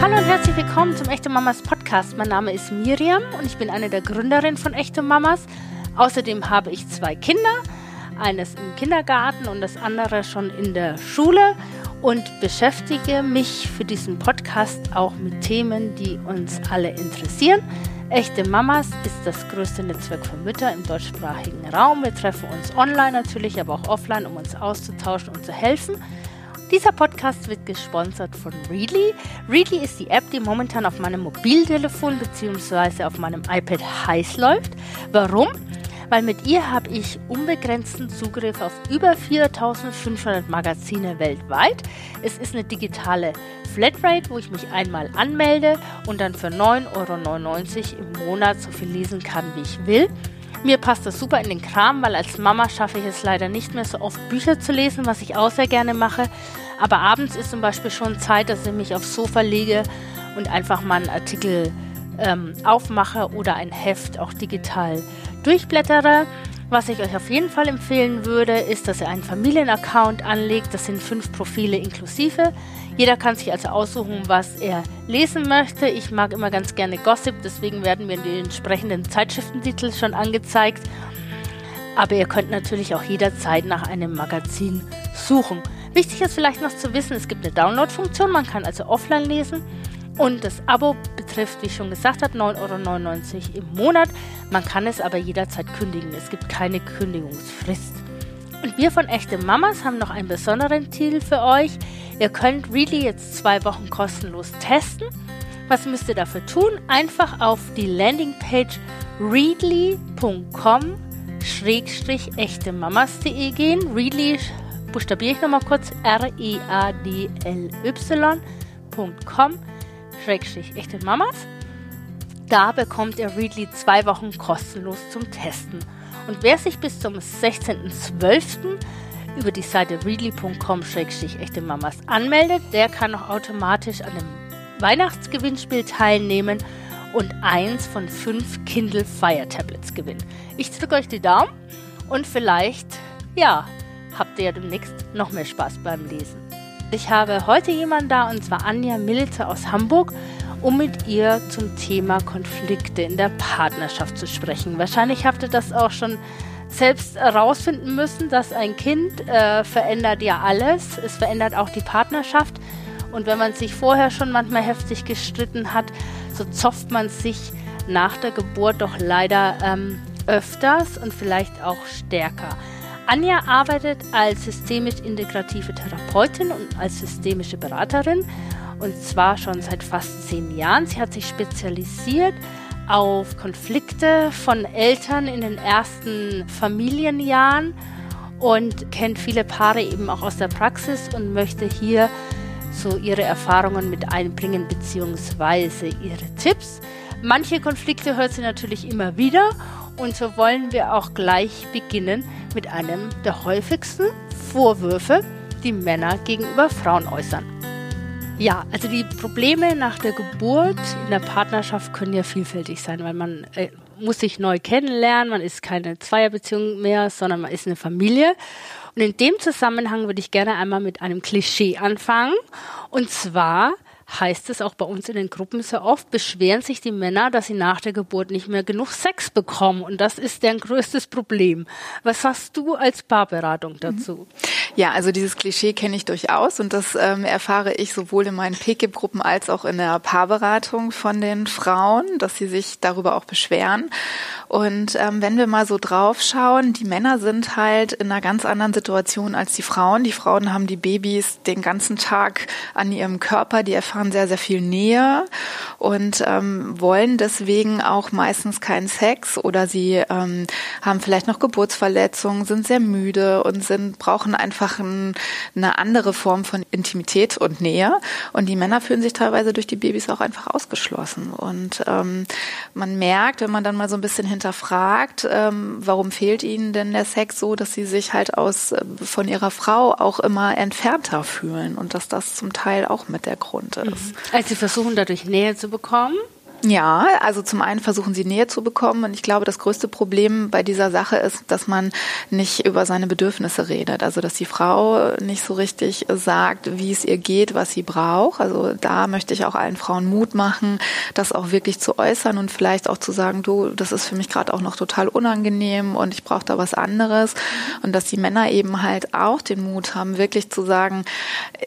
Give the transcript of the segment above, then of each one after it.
Hallo und herzlich willkommen zum Echte Mamas Podcast. Mein Name ist Miriam und ich bin eine der Gründerinnen von Echte Mamas. Außerdem habe ich zwei Kinder, eines im Kindergarten und das andere schon in der Schule und beschäftige mich für diesen Podcast auch mit Themen, die uns alle interessieren. Echte Mamas ist das größte Netzwerk für Mütter im deutschsprachigen Raum. Wir treffen uns online natürlich, aber auch offline, um uns auszutauschen und zu helfen. Dieser Podcast wird gesponsert von Readly. Readly ist die App, die momentan auf meinem Mobiltelefon bzw. auf meinem iPad heiß läuft. Warum? Weil mit ihr habe ich unbegrenzten Zugriff auf über 4500 Magazine weltweit. Es ist eine digitale Flatrate, wo ich mich einmal anmelde und dann für 9,99 Euro im Monat so viel lesen kann, wie ich will. Mir passt das super in den Kram, weil als Mama schaffe ich es leider nicht mehr so oft Bücher zu lesen, was ich auch sehr gerne mache. Aber abends ist zum Beispiel schon Zeit, dass ich mich aufs Sofa lege und einfach mal einen Artikel ähm, aufmache oder ein Heft auch digital durchblättere. Was ich euch auf jeden Fall empfehlen würde, ist, dass ihr einen Familienaccount anlegt. Das sind fünf Profile inklusive. Jeder kann sich also aussuchen, was er lesen möchte. Ich mag immer ganz gerne Gossip, deswegen werden mir die entsprechenden Zeitschriftentitel schon angezeigt. Aber ihr könnt natürlich auch jederzeit nach einem Magazin suchen. Wichtig ist vielleicht noch zu wissen, es gibt eine Download-Funktion, man kann also offline lesen. Und das Abo betrifft, wie ich schon gesagt habe, 9,99 Euro im Monat. Man kann es aber jederzeit kündigen. Es gibt keine Kündigungsfrist. Und wir von Echte Mamas haben noch einen besonderen Titel für euch. Ihr könnt Readly jetzt zwei Wochen kostenlos testen. Was müsst ihr dafür tun? Einfach auf die Landingpage readly.com echte mamas.de gehen. Readly buchstabiere ich nochmal kurz R-E-A-D-L-Y.com echte Mamas. Da bekommt ihr Readly zwei Wochen kostenlos zum Testen. Und wer sich bis zum 16.12. über die Seite readly.com-echte Mamas anmeldet, der kann auch automatisch an dem Weihnachtsgewinnspiel teilnehmen und eins von fünf Kindle Fire Tablets gewinnen. Ich drücke euch die Daumen und vielleicht, ja, habt ihr ja demnächst noch mehr Spaß beim Lesen. Ich habe heute jemanden da und zwar Anja Militzer aus Hamburg, um mit ihr zum Thema Konflikte in der Partnerschaft zu sprechen. Wahrscheinlich habt ihr das auch schon selbst herausfinden müssen, dass ein Kind äh, verändert ja alles. Es verändert auch die Partnerschaft. Und wenn man sich vorher schon manchmal heftig gestritten hat, so zofft man sich nach der Geburt doch leider ähm, öfters und vielleicht auch stärker. Anja arbeitet als systemisch-integrative Therapeutin und als systemische Beraterin und zwar schon seit fast zehn Jahren. Sie hat sich spezialisiert auf Konflikte von Eltern in den ersten Familienjahren und kennt viele Paare eben auch aus der Praxis und möchte hier so ihre Erfahrungen mit einbringen beziehungsweise ihre Tipps. Manche Konflikte hört sie natürlich immer wieder und so wollen wir auch gleich beginnen mit einem der häufigsten Vorwürfe, die Männer gegenüber Frauen äußern. Ja, also die Probleme nach der Geburt in der Partnerschaft können ja vielfältig sein, weil man äh, muss sich neu kennenlernen, man ist keine Zweierbeziehung mehr, sondern man ist eine Familie. Und in dem Zusammenhang würde ich gerne einmal mit einem Klischee anfangen. Und zwar, heißt es auch bei uns in den Gruppen sehr oft, beschweren sich die Männer, dass sie nach der Geburt nicht mehr genug Sex bekommen. Und das ist deren größtes Problem. Was hast du als Paarberatung dazu? Ja, also dieses Klischee kenne ich durchaus und das ähm, erfahre ich sowohl in meinen PKIP-Gruppen als auch in der Paarberatung von den Frauen, dass sie sich darüber auch beschweren. Und ähm, wenn wir mal so drauf schauen, die Männer sind halt in einer ganz anderen Situation als die Frauen. Die Frauen haben die Babys den ganzen Tag an ihrem Körper, die erfahren sehr, sehr viel Nähe und ähm, wollen deswegen auch meistens keinen Sex oder sie ähm, haben vielleicht noch Geburtsverletzungen, sind sehr müde und sind, brauchen einfach ein, eine andere Form von Intimität und Nähe. Und die Männer fühlen sich teilweise durch die Babys auch einfach ausgeschlossen. Und ähm, man merkt, wenn man dann mal so ein bisschen hinterfragt, ähm, warum fehlt ihnen denn der Sex so, dass sie sich halt aus äh, von ihrer Frau auch immer entfernter fühlen und dass das zum Teil auch mit der Grund ist. Also sie versuchen dadurch Nähe zu bekommen Ja, also zum einen versuchen sie Nähe zu bekommen und ich glaube, das größte Problem bei dieser Sache ist, dass man nicht über seine Bedürfnisse redet. Also dass die Frau nicht so richtig sagt, wie es ihr geht, was sie braucht. Also da möchte ich auch allen Frauen Mut machen, das auch wirklich zu äußern und vielleicht auch zu sagen, du, das ist für mich gerade auch noch total unangenehm und ich brauche da was anderes. Und dass die Männer eben halt auch den Mut haben, wirklich zu sagen,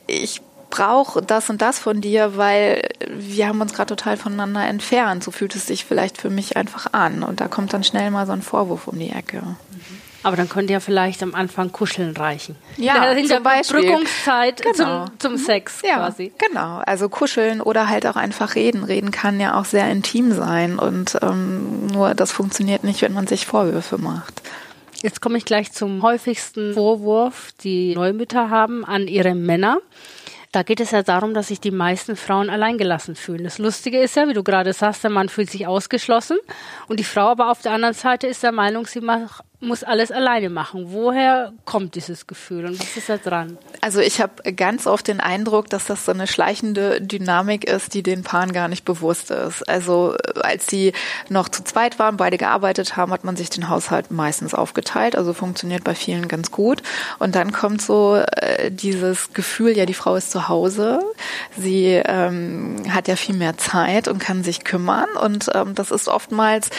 ich brauche das und das von dir, weil wir haben uns gerade total voneinander entfernt. So fühlt es sich vielleicht für mich einfach an. Und da kommt dann schnell mal so ein Vorwurf um die Ecke. Aber dann könnte ja vielleicht am Anfang Kuscheln reichen. Ja, in der Brückungszeit genau. zum, zum Sex ja, quasi. Genau, also kuscheln oder halt auch einfach reden. Reden kann ja auch sehr intim sein und ähm, nur das funktioniert nicht, wenn man sich Vorwürfe macht. Jetzt komme ich gleich zum häufigsten Vorwurf, die Neumütter haben an ihre Männer. Da geht es ja darum, dass sich die meisten Frauen alleingelassen fühlen. Das Lustige ist ja, wie du gerade sagst, der Mann fühlt sich ausgeschlossen und die Frau aber auf der anderen Seite ist der Meinung, sie macht muss alles alleine machen. Woher kommt dieses Gefühl und was ist da dran? Also ich habe ganz oft den Eindruck, dass das so eine schleichende Dynamik ist, die den Paaren gar nicht bewusst ist. Also äh, als sie noch zu zweit waren, beide gearbeitet haben, hat man sich den Haushalt meistens aufgeteilt. Also funktioniert bei vielen ganz gut. Und dann kommt so äh, dieses Gefühl, ja, die Frau ist zu Hause, sie ähm, hat ja viel mehr Zeit und kann sich kümmern. Und ähm, das ist oftmals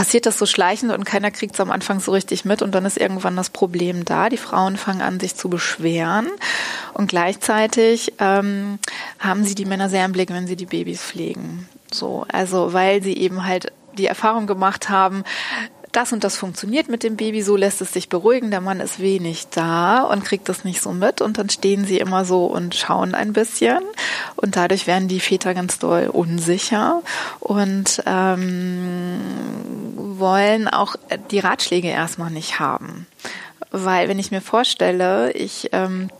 passiert das so schleichend und keiner kriegt es am Anfang so richtig mit und dann ist irgendwann das Problem da. Die Frauen fangen an, sich zu beschweren und gleichzeitig ähm, haben sie die Männer sehr im Blick, wenn sie die Babys pflegen. So, also weil sie eben halt die Erfahrung gemacht haben, das und das funktioniert mit dem Baby, so lässt es sich beruhigen, der Mann ist wenig da und kriegt das nicht so mit und dann stehen sie immer so und schauen ein bisschen und dadurch werden die Väter ganz doll unsicher und ähm, wollen auch die Ratschläge erstmal nicht haben. Weil wenn ich mir vorstelle, ich ähm,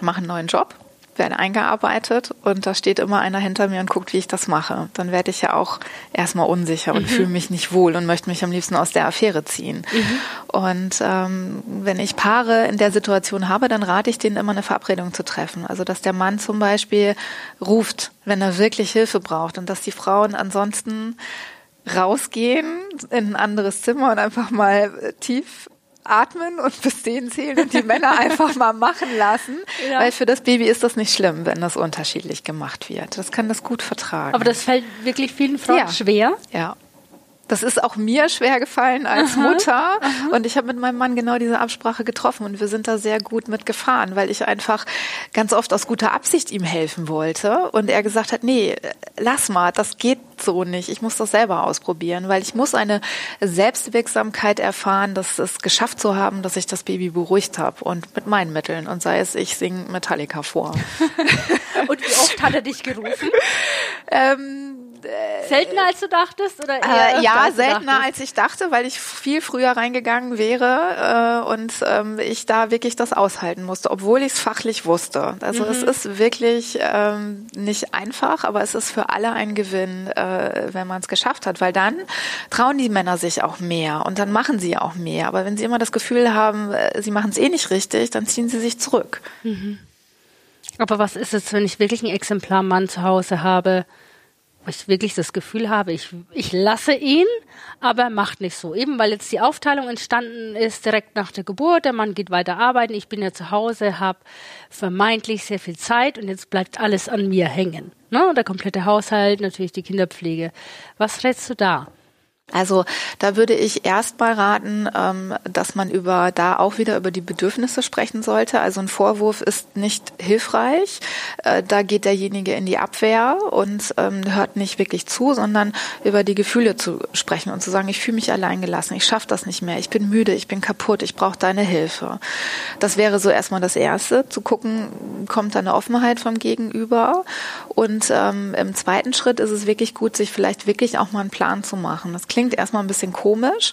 mache einen neuen Job werde eingearbeitet und da steht immer einer hinter mir und guckt, wie ich das mache. Dann werde ich ja auch erstmal unsicher und mhm. fühle mich nicht wohl und möchte mich am liebsten aus der Affäre ziehen. Mhm. Und ähm, wenn ich Paare in der Situation habe, dann rate ich denen immer eine Verabredung zu treffen. Also dass der Mann zum Beispiel ruft, wenn er wirklich Hilfe braucht und dass die Frauen ansonsten rausgehen in ein anderes Zimmer und einfach mal tief atmen und bis zehn zählen und die Männer einfach mal machen lassen. Ja. Weil für das Baby ist das nicht schlimm, wenn das unterschiedlich gemacht wird. Das kann das gut vertragen. Aber das fällt wirklich vielen Frauen ja. schwer. Ja. Das ist auch mir schwer gefallen als aha, Mutter. Aha. Und ich habe mit meinem Mann genau diese Absprache getroffen und wir sind da sehr gut mitgefahren, weil ich einfach ganz oft aus guter Absicht ihm helfen wollte. Und er gesagt hat, nee, lass mal, das geht so nicht. Ich muss das selber ausprobieren, weil ich muss eine Selbstwirksamkeit erfahren, dass es geschafft zu haben, dass ich das Baby beruhigt habe und mit meinen Mitteln. Und sei es, ich singe Metallica vor. und wie oft hat er dich gerufen? ähm, Seltener als du dachtest? Oder eher äh, ja, als seltener als ich dachte, weil ich viel früher reingegangen wäre äh, und ähm, ich da wirklich das aushalten musste, obwohl ich es fachlich wusste. Also mhm. es ist wirklich ähm, nicht einfach, aber es ist für alle ein Gewinn, äh, wenn man es geschafft hat, weil dann trauen die Männer sich auch mehr und dann machen sie auch mehr. Aber wenn sie immer das Gefühl haben, äh, sie machen es eh nicht richtig, dann ziehen sie sich zurück. Mhm. Aber was ist es, wenn ich wirklich ein Exemplar Mann zu Hause habe? Ich wirklich das Gefühl habe, ich, ich lasse ihn, aber er macht nicht so. Eben weil jetzt die Aufteilung entstanden ist direkt nach der Geburt, der Mann geht weiter arbeiten, ich bin ja zu Hause, habe vermeintlich sehr viel Zeit und jetzt bleibt alles an mir hängen. Ne? Der komplette Haushalt, natürlich die Kinderpflege. Was rätst du da? Also da würde ich erst mal raten, ähm, dass man über da auch wieder über die Bedürfnisse sprechen sollte. Also ein Vorwurf ist nicht hilfreich. Äh, da geht derjenige in die Abwehr und ähm, hört nicht wirklich zu, sondern über die Gefühle zu sprechen und zu sagen, ich fühle mich allein gelassen, ich schaffe das nicht mehr, ich bin müde, ich bin kaputt, ich brauche deine Hilfe. Das wäre so erstmal das Erste, zu gucken, kommt da eine Offenheit vom Gegenüber. Und ähm, im zweiten Schritt ist es wirklich gut, sich vielleicht wirklich auch mal einen Plan zu machen. Das klingt erstmal ein bisschen komisch,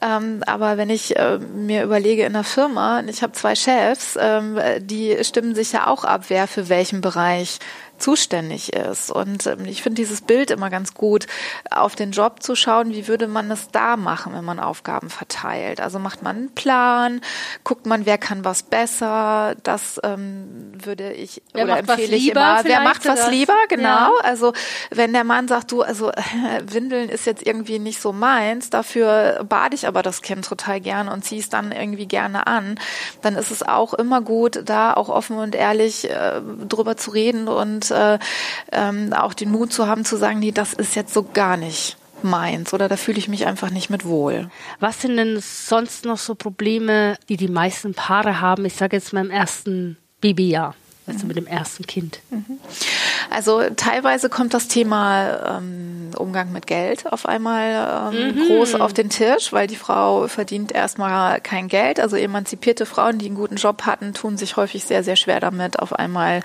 ähm, aber wenn ich äh, mir überlege in der Firma, ich habe zwei Chefs, ähm, die stimmen sich ja auch ab, wer für welchen Bereich zuständig ist. Und ähm, ich finde dieses Bild immer ganz gut, auf den Job zu schauen, wie würde man es da machen, wenn man Aufgaben verteilt. Also macht man einen Plan, guckt man, wer kann was besser, das ähm, würde ich wer oder empfehle ich immer. Wer macht was lieber, genau. Ja. Also wenn der Mann sagt, du, also Windeln ist jetzt irgendwie nicht so meins, dafür bade ich aber das Kind total gern und ziehe es dann irgendwie gerne an, dann ist es auch immer gut, da auch offen und ehrlich äh, drüber zu reden und äh, ähm, auch den Mut zu haben zu sagen, nee, das ist jetzt so gar nicht meins oder da fühle ich mich einfach nicht mit wohl. Was sind denn sonst noch so Probleme, die die meisten Paare haben? Ich sage jetzt mal im ersten Babyjahr also mhm. mit dem ersten Kind. Mhm. Also teilweise kommt das Thema ähm, Umgang mit Geld auf einmal ähm, mhm. groß auf den Tisch, weil die Frau verdient erstmal kein Geld. Also emanzipierte Frauen, die einen guten Job hatten, tun sich häufig sehr, sehr schwer damit, auf einmal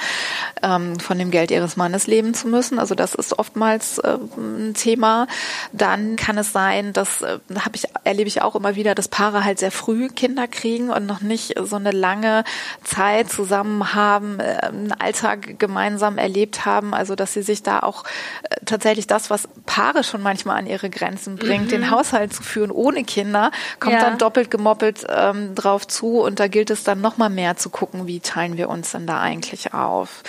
ähm, von dem Geld ihres Mannes leben zu müssen. Also das ist oftmals äh, ein Thema. Dann kann es sein, dass äh, ich erlebe ich auch immer wieder, dass Paare halt sehr früh Kinder kriegen und noch nicht so eine lange Zeit zusammen haben, einen Alltag gemeinsam erlebt haben. Also dass sie sich da auch äh, tatsächlich das, was Paare schon manchmal an ihre Grenzen bringt, mhm. den Haushalt zu führen ohne Kinder, kommt ja. dann doppelt gemoppelt ähm, drauf zu und da gilt es dann noch mal mehr zu gucken, wie teilen wir uns denn da eigentlich auf.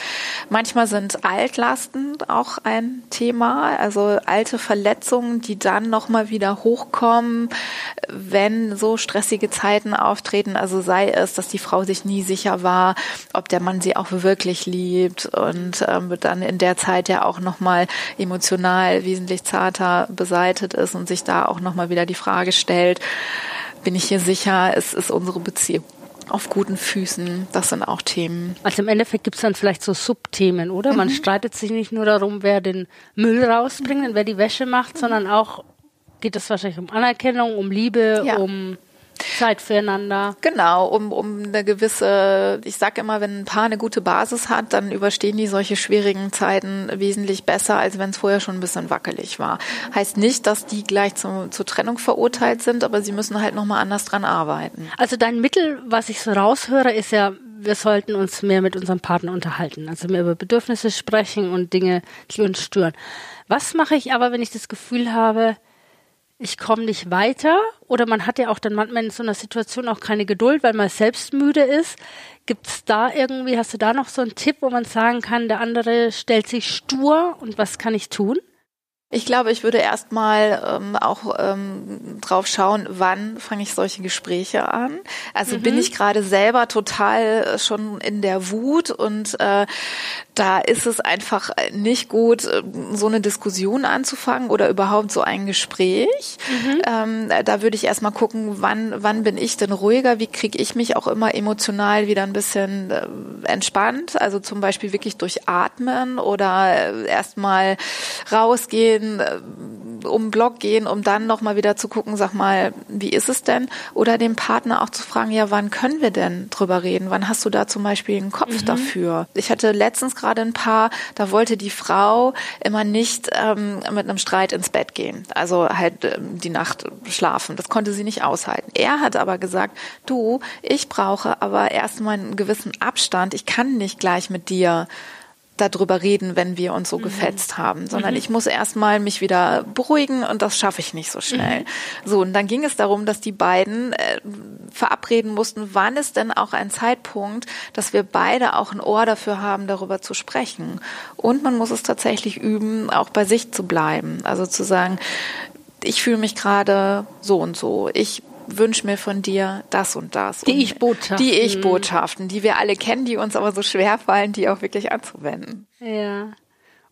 Manchmal sind Altlasten auch ein Thema, also alte Verletzungen, die dann noch mal wieder hochkommen, wenn so stressige Zeiten auftreten. Also sei es, dass die Frau sich nie sicher war, ob der Mann sie auch wirklich liebt und ähm, dann in der Zeit ja auch nochmal emotional wesentlich zarter beseitet ist und sich da auch nochmal wieder die Frage stellt, bin ich hier sicher, es ist unsere Beziehung auf guten Füßen. Das sind auch Themen. Also im Endeffekt gibt es dann vielleicht so Subthemen, oder? Mhm. Man streitet sich nicht nur darum, wer den Müll rausbringt und wer die Wäsche macht, mhm. sondern auch geht es wahrscheinlich um Anerkennung, um Liebe, ja. um Zeit füreinander. Genau, um, um eine gewisse, ich sage immer, wenn ein Paar eine gute Basis hat, dann überstehen die solche schwierigen Zeiten wesentlich besser, als wenn es vorher schon ein bisschen wackelig war. Heißt nicht, dass die gleich zu, zur Trennung verurteilt sind, aber sie müssen halt nochmal anders dran arbeiten. Also dein Mittel, was ich so raushöre, ist ja, wir sollten uns mehr mit unserem Partner unterhalten. Also mehr über Bedürfnisse sprechen und Dinge, die uns stören. Was mache ich aber, wenn ich das Gefühl habe, ich komme nicht weiter oder man hat ja auch dann manchmal in so einer Situation auch keine Geduld, weil man selbst müde ist. Gibt es da irgendwie, hast du da noch so einen Tipp, wo man sagen kann, der andere stellt sich stur und was kann ich tun? Ich glaube, ich würde erstmal ähm, auch ähm, drauf schauen, wann fange ich solche Gespräche an. Also mhm. bin ich gerade selber total äh, schon in der Wut und äh, da ist es einfach nicht gut, äh, so eine Diskussion anzufangen oder überhaupt so ein Gespräch. Mhm. Ähm, da würde ich erstmal gucken, wann, wann bin ich denn ruhiger, wie kriege ich mich auch immer emotional wieder ein bisschen äh, entspannt. Also zum Beispiel wirklich durch Atmen oder äh, erstmal rausgehen bisschen äh, um den Blog gehen, um dann nochmal wieder zu gucken, sag mal, wie ist es denn? Oder den Partner auch zu fragen, ja, wann können wir denn drüber reden? Wann hast du da zum Beispiel einen Kopf mhm. dafür? Ich hatte letztens gerade ein Paar, da wollte die Frau immer nicht ähm, mit einem Streit ins Bett gehen. Also halt ähm, die Nacht schlafen. Das konnte sie nicht aushalten. Er hat aber gesagt, du, ich brauche aber erstmal einen gewissen Abstand. Ich kann nicht gleich mit dir darüber reden, wenn wir uns so mhm. gefetzt haben, sondern mhm. ich muss erstmal mich wieder beruhigen und das schaffe ich nicht so schnell. Mhm. So, und dann ging es darum, dass die beiden äh, verabreden mussten, wann ist denn auch ein Zeitpunkt, dass wir beide auch ein Ohr dafür haben, darüber zu sprechen. Und man muss es tatsächlich üben, auch bei sich zu bleiben. Also zu sagen, ich fühle mich gerade so und so. Ich wünsche mir von dir das und das. Die Ich-Botschaften. Die Ich-Botschaften, die wir alle kennen, die uns aber so schwer fallen, die auch wirklich anzuwenden. Ja.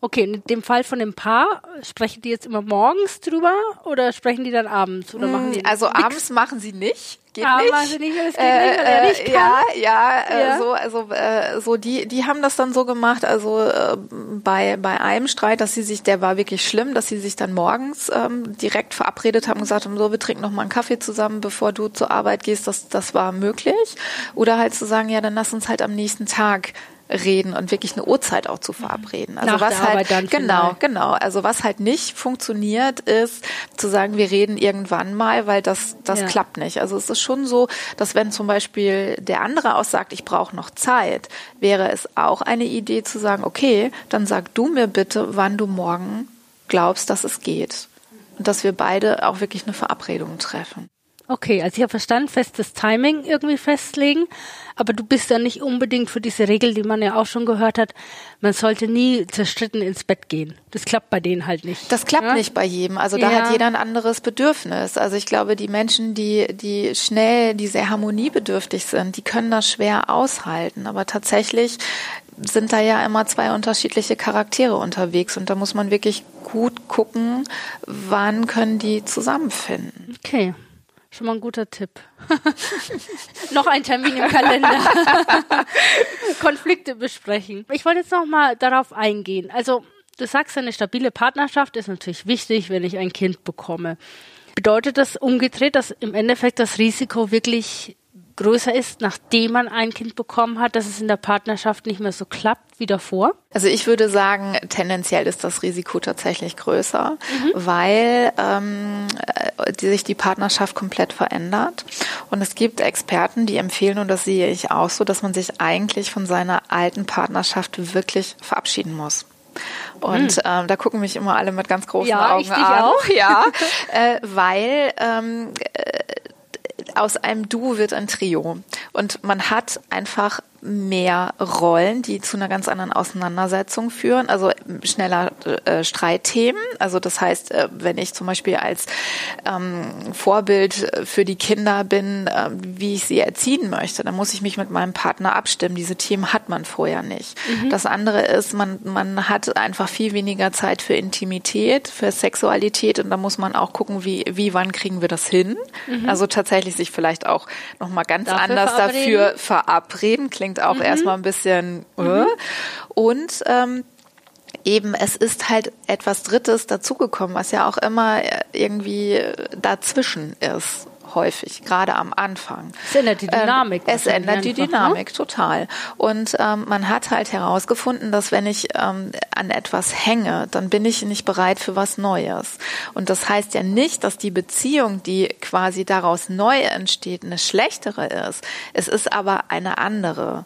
Okay, in dem Fall von dem Paar, sprechen die jetzt immer morgens drüber oder sprechen die dann abends? Oder machen die also nix? abends machen sie nicht. Geht ah, nicht. Also nicht, das geht äh, nicht, weil er nicht kann. Ja, ja, äh, ja. so, also äh, so die, die haben das dann so gemacht, also äh, bei bei einem Streit, dass sie sich, der war wirklich schlimm, dass sie sich dann morgens ähm, direkt verabredet haben und gesagt haben, so, wir trinken noch mal einen Kaffee zusammen, bevor du zur Arbeit gehst. Das das war möglich. Oder halt zu sagen, ja, dann lass uns halt am nächsten Tag reden und wirklich eine Uhrzeit auch zu verabreden. Also Nach was halt genau, vielleicht. genau. Also was halt nicht funktioniert, ist zu sagen, wir reden irgendwann mal, weil das das Ja. klappt nicht. Also es ist schon so, dass wenn zum Beispiel der andere auch sagt, ich brauche noch Zeit, wäre es auch eine Idee zu sagen, okay, dann sag du mir bitte, wann du morgen glaubst, dass es geht. Und dass wir beide auch wirklich eine Verabredung treffen. Okay, also ich habe verstanden, festes Timing irgendwie festlegen, aber du bist ja nicht unbedingt für diese Regel, die man ja auch schon gehört hat, man sollte nie zerstritten ins Bett gehen. Das klappt bei denen halt nicht. Das klappt Ja? nicht bei jedem. Also da Ja. hat jeder ein anderes Bedürfnis. Also ich glaube, die Menschen, die, die schnell, die sehr harmoniebedürftig sind, die können das schwer aushalten. Aber tatsächlich sind da ja immer zwei unterschiedliche Charaktere unterwegs und da muss man wirklich gut gucken, wann können die zusammenfinden. Okay, schon mal ein guter Tipp. noch ein Termin im Kalender. Konflikte besprechen. Ich wollte jetzt noch mal darauf eingehen. Also, du sagst, eine stabile Partnerschaft ist natürlich wichtig, wenn ich ein Kind bekomme. Bedeutet das umgedreht, dass im Endeffekt das Risiko wirklich größer ist, nachdem man ein Kind bekommen hat, dass es in der Partnerschaft nicht mehr so klappt wie davor? Also ich würde sagen, tendenziell ist das Risiko tatsächlich größer, weil ähm, äh, die, sich die Partnerschaft komplett verändert. Und es gibt Experten, die empfehlen, und das sehe ich auch so, dass man sich eigentlich von seiner alten Partnerschaft wirklich verabschieden muss. Und ähm, da gucken mich immer alle mit ganz großen Ja, Augen ich dich an. auch. Ja, äh, weil ähm, äh, aus einem Duo wird ein Trio. Und man hat einfach mehr Rollen, die zu einer ganz anderen Auseinandersetzung führen. Also schneller äh, Streitthemen. Also das heißt, äh, wenn ich zum Beispiel als ähm, Vorbild für die Kinder bin, äh, wie ich sie erziehen möchte, dann muss ich mich mit meinem Partner abstimmen. Diese Themen hat man vorher nicht. Das andere ist, man, man hat einfach viel weniger Zeit für Intimität, für Sexualität und da muss man auch gucken, wie, wie wann kriegen wir das hin. Also tatsächlich sich vielleicht auch nochmal ganz Dafür anders verabreden. dafür verabreden. Klingt auch erstmal ein bisschen. Äh. Und ähm, eben, es ist halt etwas Drittes dazugekommen, was ja auch immer äh, irgendwie äh, dazwischen ist. Häufig, gerade am Anfang. Es ändert die Dynamik Ähm, es ändert die einfach, ne? Dynamik total. Und ähm, man hat halt herausgefunden, dass wenn ich ähm, an etwas hänge, dann bin ich nicht bereit für was Neues. Und das heißt ja nicht, dass die Beziehung, die quasi daraus neu entsteht, eine schlechtere ist. Es ist aber eine andere.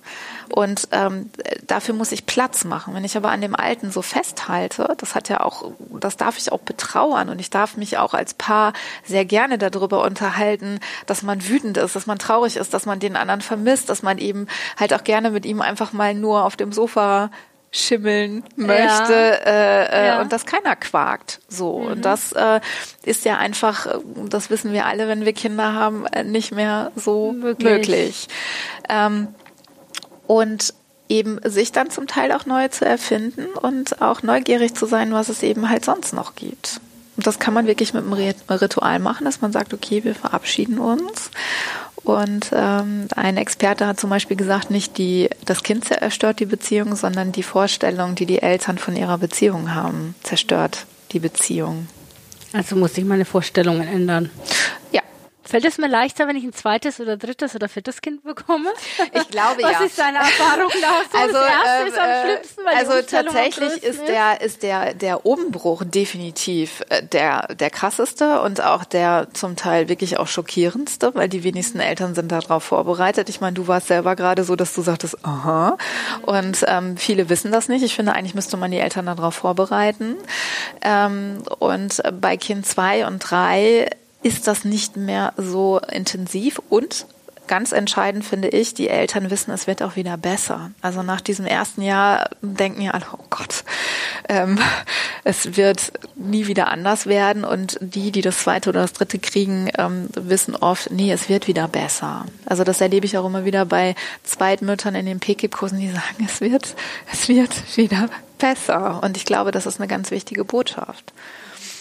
Und ähm, dafür muss ich Platz machen. Wenn ich aber an dem Alten so festhalte, das hat ja auch, das darf ich auch betrauern und ich darf mich auch als Paar sehr gerne darüber unterhalten, dass man wütend ist, dass man traurig ist, dass man den anderen vermisst, dass man eben halt auch gerne mit ihm einfach mal nur auf dem Sofa schimmeln möchte äh, äh, Ja. und dass keiner quakt so und das äh, ist ja einfach äh, das wissen wir alle wenn wir Kinder haben äh, nicht mehr so Möglich. möglich, Ähm, und eben sich dann zum Teil auch neu zu erfinden und auch neugierig zu sein, was es eben halt sonst noch gibt. Und das kann man wirklich mit einem Rit- Ritual machen, dass man sagt, okay, wir verabschieden uns. Und ähm, ein Experte hat zum Beispiel gesagt, nicht die, das Kind zerstört die Beziehung, sondern die Vorstellung, die die Eltern von ihrer Beziehung haben, zerstört die Beziehung. Also muss ich meine Vorstellungen ändern. Ja, Fällt es mir leichter, wenn ich ein zweites oder drittes oder viertes Kind bekomme? Ich glaube, Was ja. ist deine Erfahrung daraus? So, Also, das erste ähm, ist am äh, schlimmsten, weil also tatsächlich ist der ist der der Umbruch definitiv äh, der der krasseste und auch der zum Teil wirklich auch schockierendste, weil die wenigsten Eltern sind darauf vorbereitet. Ich meine, du warst selber gerade so, dass du sagtest, aha, und ähm, viele wissen das nicht. Ich finde, eigentlich müsste man die Eltern darauf vorbereiten. Ähm, und bei Kind zwei und drei ist das nicht mehr so intensiv und ganz entscheidend finde ich, die Eltern wissen, es wird auch wieder besser. Also nach diesem ersten Jahr denken ja alle, oh Gott, ähm, es wird nie wieder anders werden. Und die, die das zweite oder das dritte kriegen, ähm, wissen oft, nee, es wird wieder besser. Also das erlebe ich auch immer wieder bei Zweitmüttern in den PKIP-Kursen, die sagen, es wird, es wird wieder besser. Und ich glaube, das ist eine ganz wichtige Botschaft.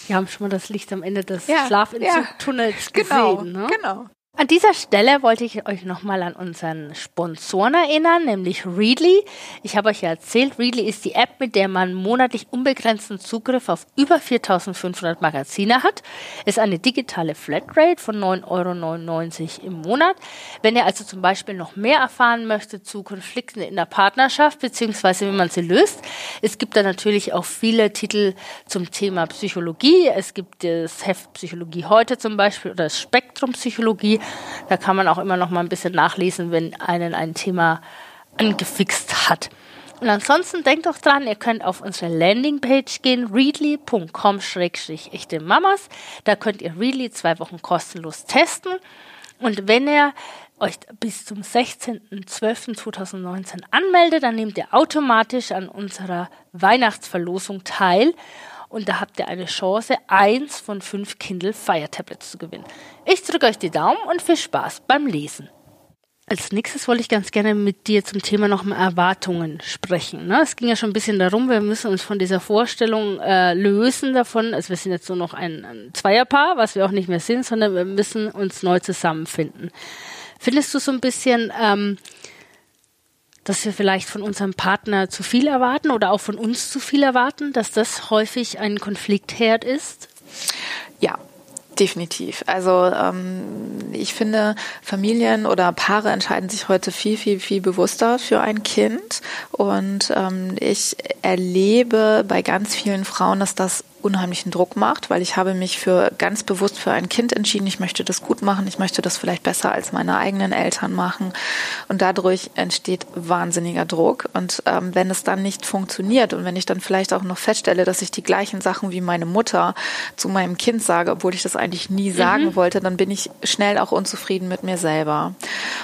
Wir haben schon mal das Licht am Ende des Ja, Schlafentzugtunnels Genau, gesehen. Ne? genau. An dieser Stelle wollte ich euch nochmal an unseren Sponsoren erinnern, nämlich Readly. Ich habe euch ja erzählt, Readly ist die App, mit der man monatlich unbegrenzten Zugriff auf über 4500 Magazine hat. Ist eine digitale Flatrate von 9,99 Euro im Monat. Wenn ihr also zum Beispiel noch mehr erfahren möchtet zu Konflikten in der Partnerschaft, beziehungsweise wie man sie löst, es gibt da natürlich auch viele Titel zum Thema Psychologie. Es gibt das Heft Psychologie heute zum Beispiel oder das Spektrum Psychologie. Da kann man auch immer noch mal ein bisschen nachlesen, wenn einen ein Thema angefixt hat. Und ansonsten denkt doch dran, ihr könnt auf unsere Landingpage gehen, readly.com-echte Mamas. Da könnt ihr Readly zwei Wochen kostenlos testen. Und wenn ihr euch bis zum 16.12.2019 anmeldet, dann nehmt ihr automatisch an unserer Weihnachtsverlosung teil. Und da habt ihr eine Chance, eins von fünf Kindle Fire Tablets zu gewinnen. Ich drücke euch die Daumen und viel Spaß beim Lesen. Als nächstes wollte ich ganz gerne mit dir zum Thema nochmal Erwartungen sprechen. Ne? Es ging ja schon ein bisschen darum, wir müssen uns von dieser Vorstellung äh, lösen davon, also wir sind jetzt nur noch ein, ein Zweierpaar, was wir auch nicht mehr sind, sondern wir müssen uns neu zusammenfinden. Findest du so ein bisschen, ähm, dass wir vielleicht von unserem Partner zu viel erwarten oder auch von uns zu viel erwarten, dass das häufig ein Konfliktherd ist? Ja, Definitiv. Also ähm, ich finde, Familien oder Paare entscheiden sich heute viel, viel, viel bewusster für ein Kind. Und ähm, ich erlebe bei ganz vielen Frauen, dass das unheimlichen Druck macht, weil ich habe mich für ganz bewusst für ein Kind entschieden. Ich möchte das gut machen. Ich möchte das vielleicht besser als meine eigenen Eltern machen. Und dadurch entsteht wahnsinniger Druck. Und ähm, wenn es dann nicht funktioniert und wenn ich dann vielleicht auch noch feststelle, dass ich die gleichen Sachen wie meine Mutter zu meinem Kind sage, obwohl ich das eigentlich nie sagen mhm. wollte, dann bin ich schnell auch unzufrieden mit mir selber.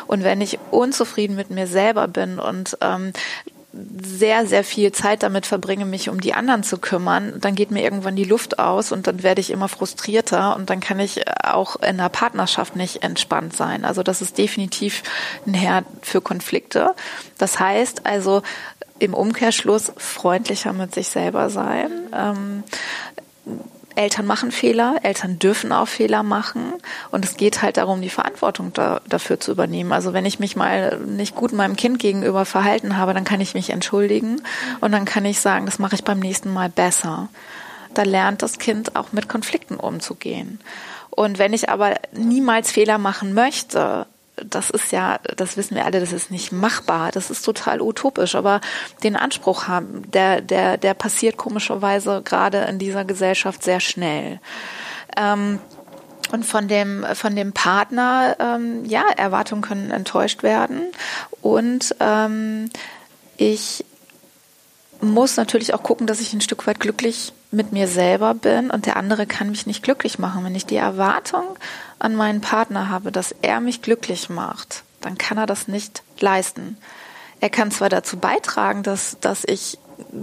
Und wenn ich unzufrieden mit mir selber bin und ähm, sehr, sehr viel Zeit damit verbringe, mich um die anderen zu kümmern, dann geht mir irgendwann die Luft aus und dann werde ich immer frustrierter und dann kann ich auch in einer Partnerschaft nicht entspannt sein. Also das ist definitiv ein Herd für Konflikte. Das heißt also im Umkehrschluss freundlicher mit sich selber sein. Ähm, Eltern machen Fehler, Eltern dürfen auch Fehler machen und es geht halt darum, die Verantwortung da, dafür zu übernehmen. Also wenn ich mich mal nicht gut meinem Kind gegenüber verhalten habe, dann kann ich mich entschuldigen und dann kann ich sagen, das mache ich beim nächsten Mal besser. Da lernt das Kind auch mit Konflikten umzugehen. Und wenn ich aber niemals Fehler machen möchte, das ist ja, das wissen wir alle, das ist nicht machbar, das ist total utopisch, aber den Anspruch haben, der, der, der passiert komischerweise gerade in dieser Gesellschaft sehr schnell. Ähm, und von dem, von dem Partner, ähm, ja, Erwartungen können enttäuscht werden. Und ähm, ich muss natürlich auch gucken, dass ich ein Stück weit glücklich mit mir selber bin und der andere kann mich nicht glücklich machen. Wenn ich die Erwartung an meinen Partner habe, dass er mich glücklich macht, dann kann er das nicht leisten. Er kann zwar dazu beitragen, dass, dass ich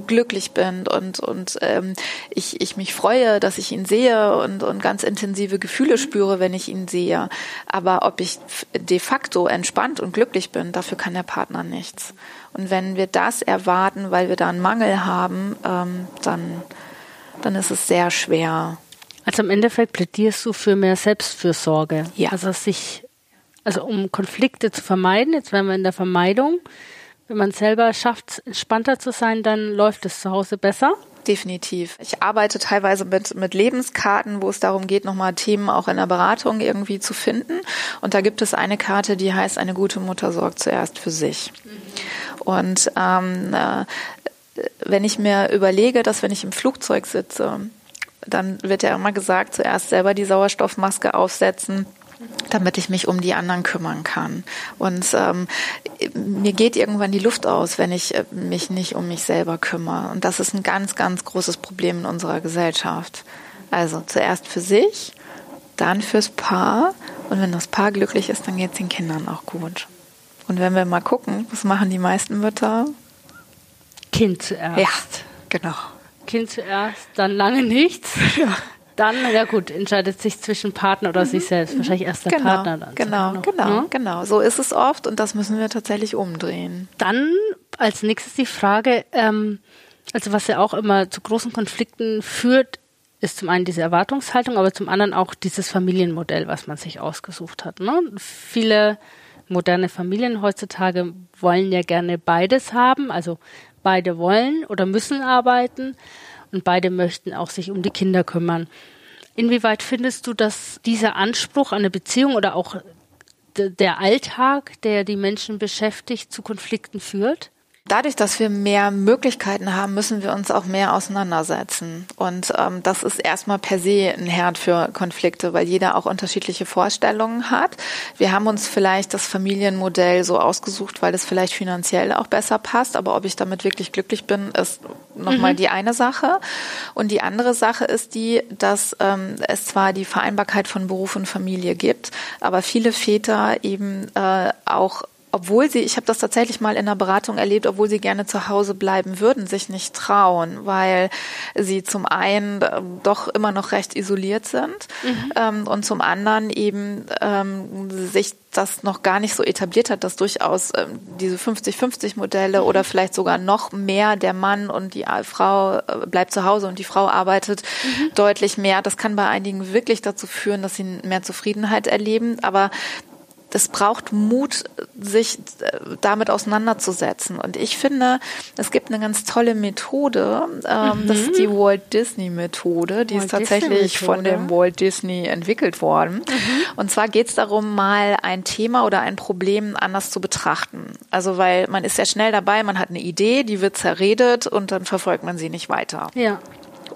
glücklich bin und, und ähm, ich, ich mich freue, dass ich ihn sehe und, und ganz intensive Gefühle spüre, wenn ich ihn sehe. Aber ob ich de facto entspannt und glücklich bin, dafür kann der Partner nichts. Und wenn wir das erwarten, weil wir da einen Mangel haben, ähm, dann, dann ist es sehr schwer. Also im Endeffekt plädierst du für mehr Selbstfürsorge. Ja. Also sich, also um Konflikte zu vermeiden, jetzt wären wir in der Vermeidung. Wenn man selber schafft, entspannter zu sein, dann läuft es zu Hause besser. Definitiv. Ich arbeite teilweise mit, mit Lebenskarten, wo es darum geht, nochmal Themen auch in der Beratung irgendwie zu finden. Und da gibt es eine Karte, die heißt, eine gute Mutter sorgt zuerst für sich. Mhm. Und ähm, äh, wenn ich mir überlege, dass wenn ich im Flugzeug sitze, dann wird ja immer gesagt, zuerst selber die Sauerstoffmaske aufsetzen damit ich mich um die anderen kümmern kann. Und ähm, mir geht irgendwann die Luft aus, wenn ich äh, mich nicht um mich selber kümmere. Und das ist ein ganz, ganz großes Problem in unserer Gesellschaft. Also zuerst für sich, dann fürs Paar. Und wenn das Paar glücklich ist, dann geht es den Kindern auch gut. Und wenn wir mal gucken, was machen die meisten Mütter? Kind zuerst. Ja, genau. Kind zuerst, dann lange nichts. Ja. Dann, ja gut, entscheidet sich zwischen Partner oder mhm. sich selbst. Wahrscheinlich erst der genau, Partner dann. Genau, noch, genau, ne? genau. So ist es oft und das müssen wir tatsächlich umdrehen. Dann als nächstes die Frage, ähm, also was ja auch immer zu großen Konflikten führt, ist zum einen diese Erwartungshaltung, aber zum anderen auch dieses Familienmodell, was man sich ausgesucht hat. Ne? Viele moderne Familien heutzutage wollen ja gerne beides haben, also beide wollen oder müssen arbeiten und beide möchten auch sich um die Kinder kümmern. Inwieweit findest du, dass dieser Anspruch an eine Beziehung oder auch der Alltag, der die Menschen beschäftigt, zu Konflikten führt? Dadurch, dass wir mehr Möglichkeiten haben, müssen wir uns auch mehr auseinandersetzen. Und ähm, das ist erstmal per se ein Herd für Konflikte, weil jeder auch unterschiedliche Vorstellungen hat. Wir haben uns vielleicht das Familienmodell so ausgesucht, weil es vielleicht finanziell auch besser passt. Aber ob ich damit wirklich glücklich bin, ist nochmal mhm. die eine Sache. Und die andere Sache ist die, dass ähm, es zwar die Vereinbarkeit von Beruf und Familie gibt, aber viele Väter eben äh, auch obwohl sie, ich habe das tatsächlich mal in der Beratung erlebt, obwohl sie gerne zu Hause bleiben würden, sich nicht trauen, weil sie zum einen äh, doch immer noch recht isoliert sind mhm. ähm, und zum anderen eben ähm, sich das noch gar nicht so etabliert hat, dass durchaus ähm, diese 50-50-Modelle mhm. oder vielleicht sogar noch mehr der Mann und die Frau äh, bleibt zu Hause und die Frau arbeitet mhm. deutlich mehr. Das kann bei einigen wirklich dazu führen, dass sie mehr Zufriedenheit erleben. Aber es braucht Mut, sich äh, damit auseinanderzusetzen. Und ich finde, es gibt eine ganz tolle Methode, ähm, mhm. das ist die Walt Disney Methode, die Walt ist tatsächlich von dem Walt Disney entwickelt worden. Mhm. Und zwar geht es darum, mal ein Thema oder ein Problem anders zu betrachten. Also weil man ist sehr schnell dabei, man hat eine Idee, die wird zerredet und dann verfolgt man sie nicht weiter. Ja.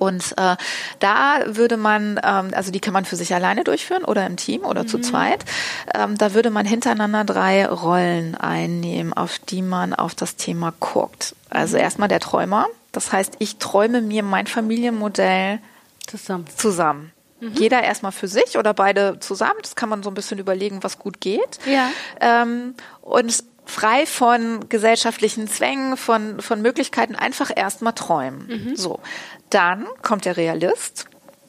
Und äh, da würde man, ähm, also die kann man für sich alleine durchführen oder im Team oder mhm. zu zweit. Ähm, da würde man hintereinander drei Rollen einnehmen, auf die man auf das Thema guckt. Also mhm. erstmal der Träumer. Das heißt, ich träume mir mein Familienmodell zusammen. zusammen. Mhm. Jeder erstmal für sich oder beide zusammen. Das kann man so ein bisschen überlegen, was gut geht. Ja. Ähm, und frei von gesellschaftlichen Zwängen, von, von Möglichkeiten, einfach erstmal träumen. Mhm. So. Dann kommt der Realist.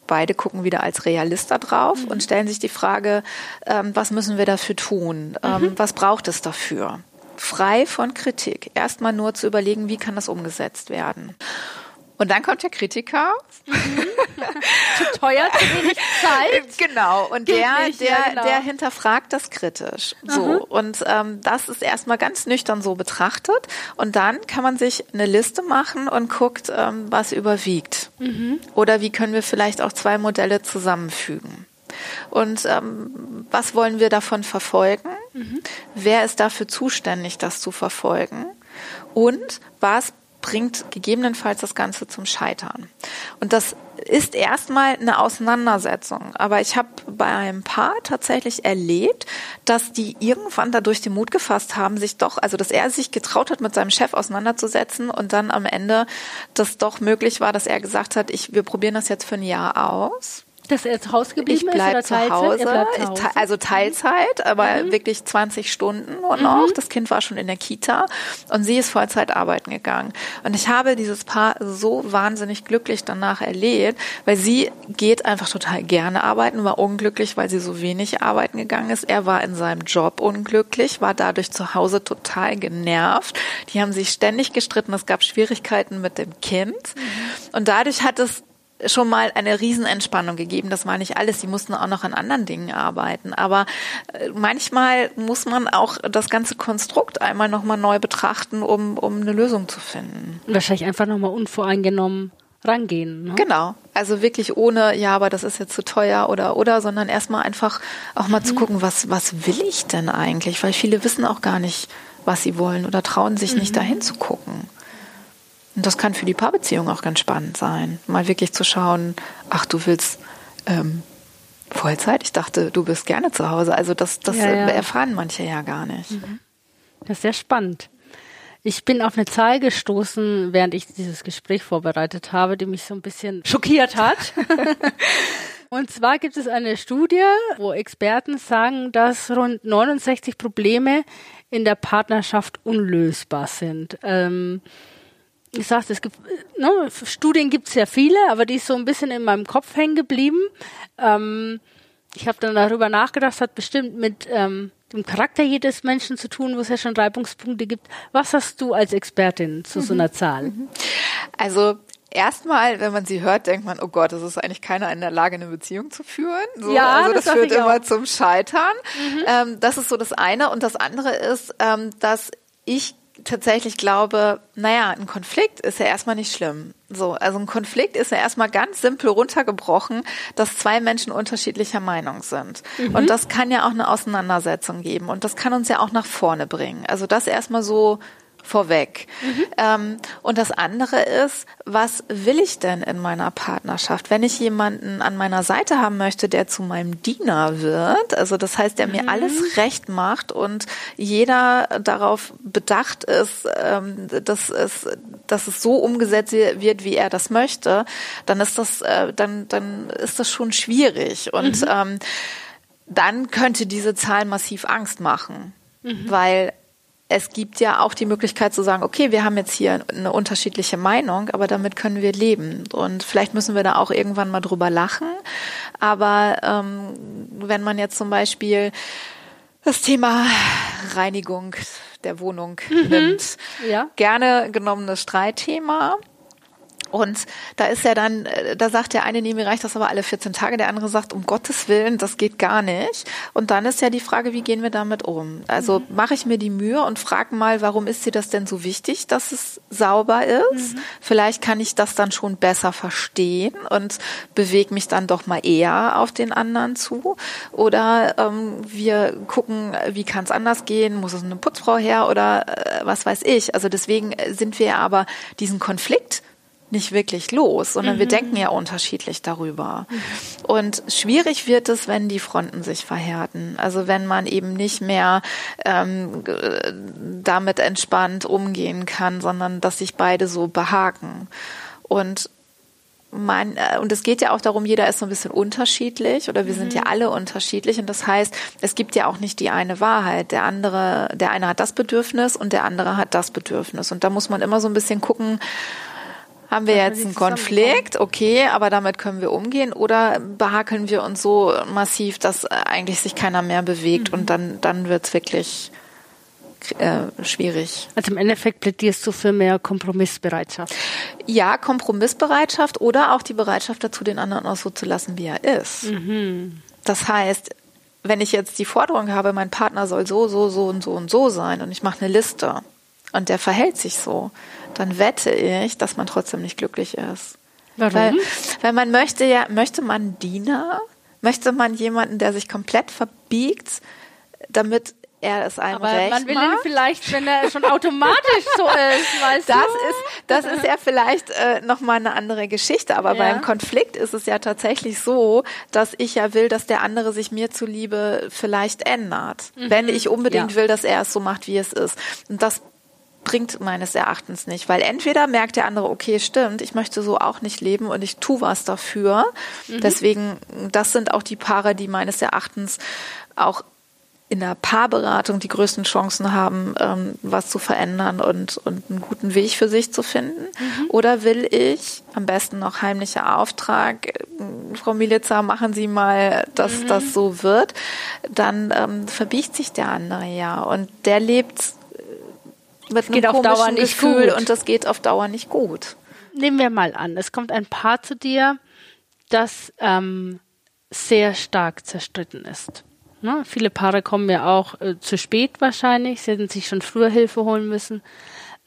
Beide gucken wieder als Realist da drauf mhm. und stellen sich die Frage, ähm, was müssen wir dafür tun? Ähm, mhm. Was braucht es dafür? Frei von Kritik. Erstmal nur zu überlegen, wie kann das umgesetzt werden. Und dann kommt der Kritiker. Mhm. zu teuer, zu wenig Zeit. Genau. Und der, nicht, der, ja, genau. der hinterfragt das kritisch. So. Mhm. Und ähm, das ist erstmal ganz nüchtern so betrachtet. Und dann kann man sich eine Liste machen und guckt, ähm, was überwiegt. Mhm. Oder wie können wir vielleicht auch zwei Modelle zusammenfügen. Und ähm, was wollen wir davon verfolgen? Mhm. Wer ist dafür zuständig, das zu verfolgen? Und was bringt gegebenenfalls das Ganze zum Scheitern. Und das ist erstmal eine Auseinandersetzung. Aber ich habe bei einem Paar tatsächlich erlebt, dass die irgendwann dadurch den Mut gefasst haben, sich doch, also dass er sich getraut hat, mit seinem Chef auseinanderzusetzen und dann am Ende das doch möglich war, dass er gesagt hat, ich, wir probieren das jetzt für ein Jahr aus dass er zu Hause geblieben ich bleib ist? Zu Hause. zu Hause. also Teilzeit, aber mhm. wirklich 20 Stunden und mhm. noch. Das Kind war schon in der Kita und sie ist Vollzeit arbeiten gegangen. Und ich habe dieses Paar so wahnsinnig glücklich danach erlebt, weil sie geht einfach total gerne arbeiten, war unglücklich, weil sie so wenig arbeiten gegangen ist. Er war in seinem Job unglücklich, war dadurch zu Hause total genervt. Die haben sich ständig gestritten. Es gab Schwierigkeiten mit dem Kind. Mhm. Und dadurch hat es schon mal eine Riesenentspannung gegeben. Das war nicht alles. Sie mussten auch noch an anderen Dingen arbeiten. Aber äh, manchmal muss man auch das ganze Konstrukt einmal nochmal neu betrachten, um, um eine Lösung zu finden. Wahrscheinlich einfach nochmal unvoreingenommen rangehen. Ne? Genau. Also wirklich ohne, ja, aber das ist jetzt zu teuer oder oder, sondern erstmal einfach auch mal mhm. zu gucken, was, was will ich denn eigentlich? Weil viele wissen auch gar nicht, was sie wollen oder trauen sich mhm. nicht dahin zu gucken. Und das kann für die Paarbeziehung auch ganz spannend sein, mal wirklich zu schauen, ach, du willst ähm, Vollzeit? Ich dachte, du bist gerne zu Hause. Also das, das ja, ja. erfahren manche ja gar nicht. Mhm. Das ist sehr spannend. Ich bin auf eine Zahl gestoßen, während ich dieses Gespräch vorbereitet habe, die mich so ein bisschen schockiert hat. Und zwar gibt es eine Studie, wo Experten sagen, dass rund 69 Probleme in der Partnerschaft unlösbar sind. Ähm, ich sag's, es gibt, ne, Studien gibt's ja viele, aber die ist so ein bisschen in meinem Kopf hängen geblieben. Ähm, ich habe dann darüber nachgedacht, hat bestimmt mit ähm, dem Charakter jedes Menschen zu tun, wo es ja schon Reibungspunkte gibt. Was hast du als Expertin zu mhm. so einer Zahl? Mhm. Also erstmal, wenn man sie hört, denkt man, oh Gott, es ist eigentlich keiner in der Lage, eine Beziehung zu führen. So, Ja, also das, das führt immer auch. zum Scheitern. Ähm, das ist so das eine. Und das andere ist, ähm, dass ich tatsächlich glaube, naja, ein Konflikt ist ja erstmal nicht schlimm. So, also ein Konflikt ist ja erstmal ganz simpel runtergebrochen, dass zwei Menschen unterschiedlicher Meinung sind. Und das kann ja auch eine Auseinandersetzung geben und das kann uns ja auch nach vorne bringen. Also das erstmal so vorweg. Ähm, und das andere ist, was will ich denn in meiner Partnerschaft? Wenn ich jemanden an meiner Seite haben möchte, der zu meinem Diener wird, also das heißt, der mir alles recht macht und jeder darauf bedacht ist, ähm, dass es, dass es so umgesetzt wird, wie er das möchte, dann ist das, äh, dann, dann ist das schon schwierig. Und ähm, dann könnte diese Zahl massiv Angst machen, weil es gibt ja auch die Möglichkeit zu sagen, okay, wir haben jetzt hier eine unterschiedliche Meinung, aber damit können wir leben. Und vielleicht müssen wir da auch irgendwann mal drüber lachen. Aber ähm, wenn man jetzt zum Beispiel das Thema Reinigung der Wohnung nimmt, Ja. gerne genommenes Streitthema. Und da ist ja dann, äh, da sagt der eine, nee, mir reicht das aber alle 14 Tage, der andere sagt, um Gottes Willen, das geht gar nicht. Und dann ist ja die Frage, wie gehen wir damit um? Also mache ich mir die Mühe und frage mal, warum ist dir das denn so wichtig, dass es sauber ist? Vielleicht kann ich das dann schon besser verstehen und bewege mich dann doch mal eher auf den anderen zu. Oder ähm, wir gucken, wie kann es anders gehen? Muss es eine Putzfrau her oder äh, was weiß ich? Also deswegen sind wir aber diesen Konflikt nicht wirklich los, sondern wir denken ja unterschiedlich darüber. Und schwierig wird es, wenn die Fronten sich verhärten. Also wenn man eben nicht mehr ähm, g- damit entspannt umgehen kann, sondern dass sich beide so behaken. Und man, äh, und es geht ja auch darum, jeder ist so ein bisschen unterschiedlich oder wir sind ja alle unterschiedlich und das heißt, es gibt ja auch nicht die eine Wahrheit. Der andere, der eine hat das Bedürfnis und der andere hat das Bedürfnis und da muss man immer so ein bisschen gucken, haben wir jetzt einen. Konflikt, okay, aber damit können wir umgehen oder behakeln wir uns so massiv, dass eigentlich sich keiner mehr bewegt Mhm. und dann, dann wird's wirklich äh, schwierig. Also im Endeffekt plädierst du für mehr Kompromissbereitschaft. Ja, Kompromissbereitschaft oder auch die Bereitschaft dazu, den anderen auch so zu lassen, wie er ist. Das heißt, wenn ich jetzt die Forderung habe, mein Partner soll so, so, so und so und so sein und ich mache eine Liste und der verhält sich so, dann wette ich, dass man trotzdem nicht glücklich ist. Warum? Weil, weil man möchte ja, möchte man Diener, möchte man jemanden, der sich komplett verbiegt, damit er es einem Aber recht man will ihn macht. vielleicht, wenn er schon automatisch so ist, weißt Das du? ist, das ist ja vielleicht äh, nochmal eine andere Geschichte, aber Ja. beim Konflikt ist es ja tatsächlich so, dass ich ja will, dass der andere sich mir zuliebe vielleicht ändert. Wenn ich unbedingt Mhm. Ja. will, dass er es so macht, wie es ist. Und das bringt meines Erachtens nicht, weil entweder merkt der andere, okay, stimmt, ich möchte so auch nicht leben und ich tu was dafür. Mhm. Deswegen, das sind auch die Paare, die meines Erachtens auch in der Paarberatung die größten Chancen haben, ähm, was zu verändern und, und einen guten Weg für sich zu finden? Oder will ich am besten noch heimlicher Auftrag, äh, Frau Milica, machen Sie mal, dass das so wird? Dann ähm, verbiegt sich der andere ja und der lebt mit geht einem auf Dauer komischen nicht Gefühl gut. und das geht auf Dauer nicht gut. Nehmen wir mal an, es kommt ein Paar zu dir, das ähm, sehr stark zerstritten ist. Ne? Viele Paare kommen ja auch äh, zu spät wahrscheinlich, sie hätten sich schon früher Hilfe holen müssen.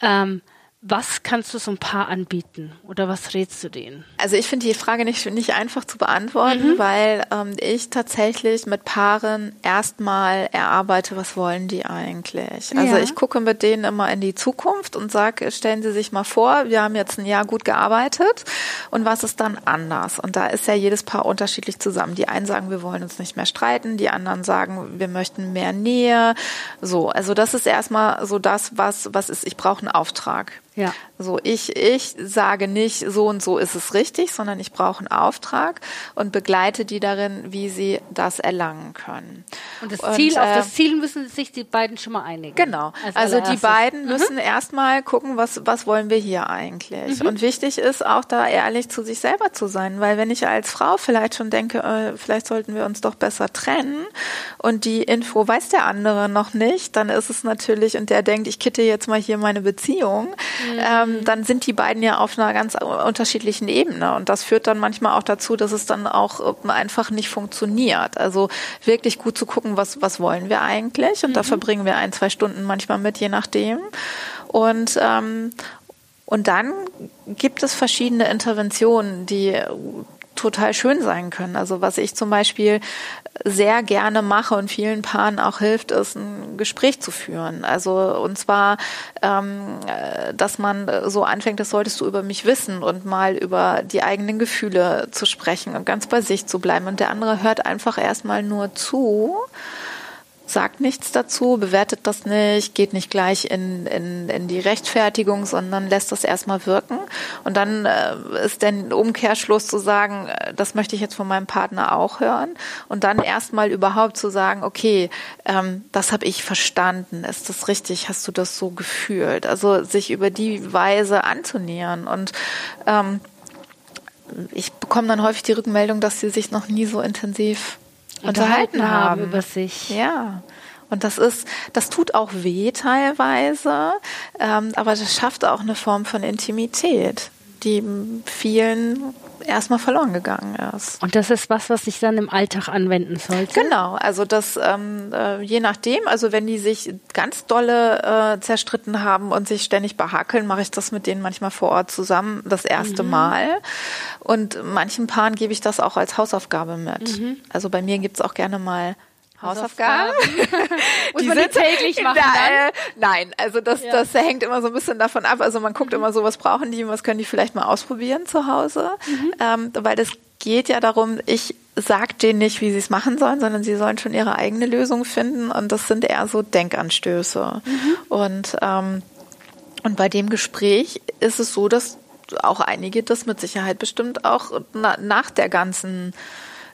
Ähm, was kannst du so ein Paar anbieten oder was rätst du denen? Also ich finde die Frage nicht, nicht einfach zu beantworten, Mhm. weil ähm, ich tatsächlich mit Paaren erstmal erarbeite, was wollen die eigentlich. Also Ja. ich gucke mit denen immer in die Zukunft und sage, stellen Sie sich mal vor, wir haben jetzt ein Jahr gut gearbeitet und was ist dann anders? Und da ist ja jedes Paar unterschiedlich zusammen. Die einen sagen, wir wollen uns nicht mehr streiten, die anderen sagen, wir möchten mehr Nähe. So, also das ist erstmal so das, was, was ist, ich brauche einen Auftrag. Ja. So, ich, ich sage nicht, so und so ist es richtig, sondern ich brauche einen Auftrag und begleite die darin, wie sie das erlangen können. Und das Ziel, auf äh, das Ziel müssen sich die beiden schon mal einigen. Genau. Als Also die beiden müssen erstmal gucken, was, was wollen wir hier eigentlich. Und wichtig ist auch da ehrlich zu sich selber zu sein, weil wenn ich als Frau vielleicht schon denke, äh, vielleicht sollten wir uns doch besser trennen und die Info weiß der andere noch nicht, dann ist es natürlich, und der denkt, ich kitte jetzt mal hier meine Beziehung, mhm. ähm, dann sind die beiden ja auf einer ganz unterschiedlichen Ebene. Und das führt dann manchmal auch dazu, dass es dann auch einfach nicht funktioniert. Also wirklich gut zu gucken, was, was wollen wir eigentlich? Und mhm. da verbringen wir ein, zwei Stunden manchmal mit, je nachdem. Und, ähm, und dann gibt es verschiedene Interventionen, die total schön sein können. Also was ich zum Beispiel sehr gerne mache und vielen Paaren auch hilft, ist ein Gespräch zu führen. Also und zwar, ähm, dass man so anfängt, das solltest du über mich wissen und mal über die eigenen Gefühle zu sprechen und ganz bei sich zu bleiben. Und der andere hört einfach erstmal nur zu sagt nichts dazu, bewertet das nicht, geht nicht gleich in, in, in die Rechtfertigung, sondern lässt das erstmal wirken. Und dann äh, ist der Umkehrschluss zu sagen, äh, das möchte ich jetzt von meinem Partner auch hören. Und dann erstmal überhaupt zu sagen, okay, ähm, das habe ich verstanden. Ist das richtig? Hast du das so gefühlt? Also sich über die Weise anzunähern. Und ähm, ich bekomme dann häufig die Rückmeldung, dass sie sich noch nie so intensiv unterhalten, haben. haben über sich. Ja. Und das ist, das tut auch weh teilweise, ähm, aber das schafft auch eine Form von Intimität, die vielen erstmal verloren gegangen ist. Und das ist was, was ich dann im Alltag anwenden sollte? Genau, also das ähm, äh, je nachdem, also wenn die sich ganz dolle äh, zerstritten haben und sich ständig behakeln, mache ich das mit denen manchmal vor Ort zusammen das erste mhm. Mal. Und manchen Paaren gebe ich das auch als Hausaufgabe mit. Mhm. Also bei mir gibt's auch gerne mal Hausaufgaben. Muss die man die täglich machen da, äh, Nein, also das, ja. das hängt immer so ein bisschen davon ab. Also man guckt immer so, was brauchen die, was können die vielleicht mal ausprobieren zu Hause. Mhm. Ähm, weil das geht ja darum, ich sag denen nicht, wie sie es machen sollen, sondern sie sollen schon ihre eigene Lösung finden. Und das sind eher so Denkanstöße. Mhm. Und, ähm, und bei dem Gespräch ist es so, dass auch einige das mit Sicherheit bestimmt auch na, nach der ganzen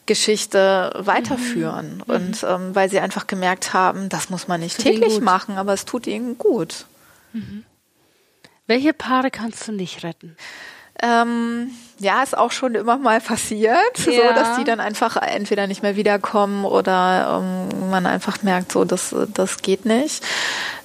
Geschichte weiterführen. Mhm. Und ähm, weil sie einfach gemerkt haben, das muss man nicht täglich machen, aber es tut ihnen gut. Mhm. Welche Paare kannst du nicht retten? Ähm, ja, ist auch schon immer mal passiert, ja. so dass die dann einfach entweder nicht mehr wiederkommen oder ähm, man einfach merkt, so das das geht nicht.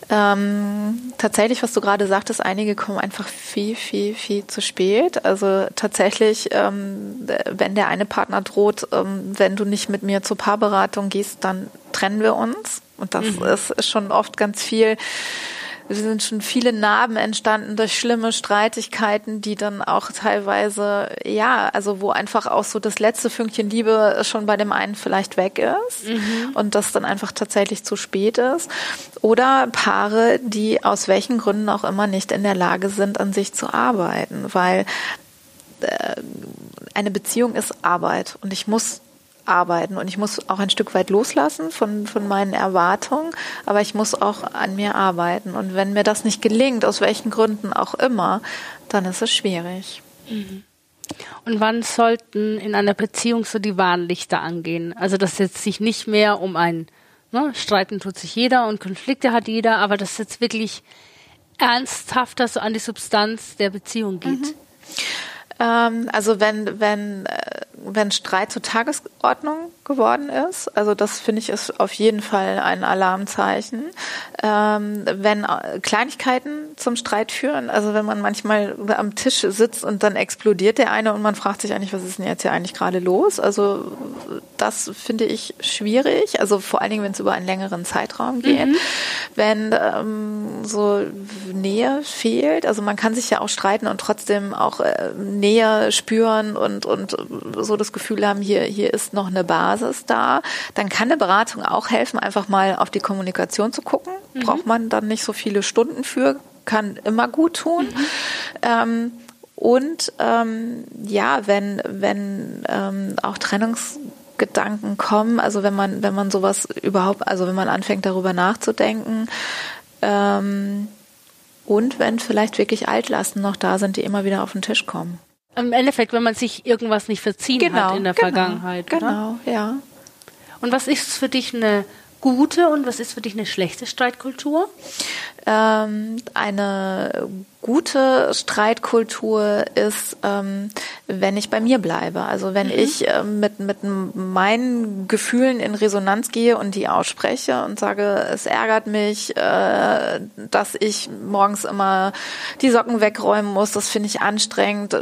Ähm, tatsächlich, was du gerade sagtest, einige kommen einfach viel, viel, viel zu spät. Also tatsächlich, ähm, wenn der eine Partner droht, ähm, wenn du nicht mit mir zur Paarberatung gehst, dann trennen wir uns. Und das mhm. ist, ist schon oft ganz viel es sind schon viele Narben entstanden durch schlimme Streitigkeiten, die dann auch teilweise, ja, also wo einfach auch so das letzte Fünkchen Liebe schon bei dem einen vielleicht weg ist mhm. und das dann einfach tatsächlich zu spät ist. Oder Paare, die aus welchen Gründen auch immer nicht in der Lage sind, an sich zu arbeiten, weil äh, eine Beziehung ist Arbeit und ich muss arbeiten und ich muss auch ein Stück weit loslassen von, von meinen Erwartungen, aber ich muss auch an mir arbeiten. Und wenn mir das nicht gelingt, aus welchen Gründen auch immer, dann ist es schwierig. Mhm. Und wann sollten in einer Beziehung so die Warnlichter angehen? Also, dass jetzt sich nicht mehr um ein ne, Streiten tut sich jeder und Konflikte hat jeder, aber dass jetzt wirklich ernsthafter so an die Substanz der Beziehung geht. Mhm. Ähm, also wenn, wenn, äh, wenn Streit zur Tagesordnung geworden ist, also das finde ich ist auf jeden Fall ein Alarmzeichen. Ähm, wenn äh, Kleinigkeiten zum Streit führen, also wenn man manchmal am Tisch sitzt und dann explodiert der eine und man fragt sich eigentlich, was ist denn jetzt hier eigentlich gerade los? Also das finde ich schwierig, also vor allen Dingen, wenn es über einen längeren Zeitraum geht. Mhm. Wenn ähm, so Nähe fehlt, also man kann sich ja auch streiten und trotzdem auch äh, Nähe spüren und, und so das Gefühl haben, hier, hier ist noch eine Basis da, dann kann eine Beratung auch helfen, einfach mal auf die Kommunikation zu gucken. Mhm. Braucht man dann nicht so viele Stunden für, kann immer gut tun. Mhm. Ähm, und ähm, ja, wenn, wenn ähm, auch Trennungsgedanken kommen, also wenn man, wenn man sowas überhaupt, also wenn man anfängt darüber nachzudenken, ähm, und wenn vielleicht wirklich Altlasten noch da sind, die immer wieder auf den Tisch kommen. Im Endeffekt, wenn man sich irgendwas nicht verziehen genau, hat in der genau, Vergangenheit. Genau, oder? ja. Und was ist für dich eine gute und was ist für dich eine schlechte Streitkultur? Ähm, eine gute Streitkultur ist, ähm, wenn ich bei mir bleibe. Also wenn mhm. ich äh, mit, mit meinen Gefühlen in Resonanz gehe und die ausspreche und sage, es ärgert mich, äh, dass ich morgens immer die Socken wegräumen muss, das finde ich anstrengend,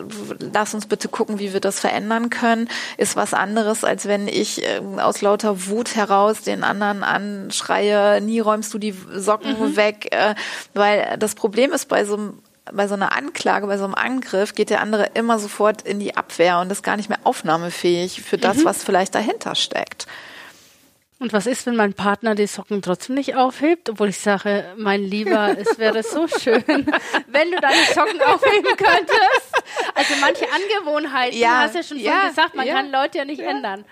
lass uns bitte gucken, wie wir das verändern können, ist was anderes, als wenn ich äh, aus lauter Wut heraus den anderen anschreie, nie räumst du die Socken mhm. weg, äh, weil das Problem ist bei so einem bei so einer Anklage, bei so einem Angriff geht der andere immer sofort in die Abwehr und ist gar nicht mehr aufnahmefähig für das, mhm. was vielleicht dahinter steckt. Und was ist, wenn mein Partner die Socken trotzdem nicht aufhebt, obwohl ich sage, mein Lieber, es wäre so schön, wenn du deine Socken aufheben könntest. Also manche Angewohnheiten, ja, du hast ja schon ja, gesagt, man ja, kann Leute ja nicht ja. ändern.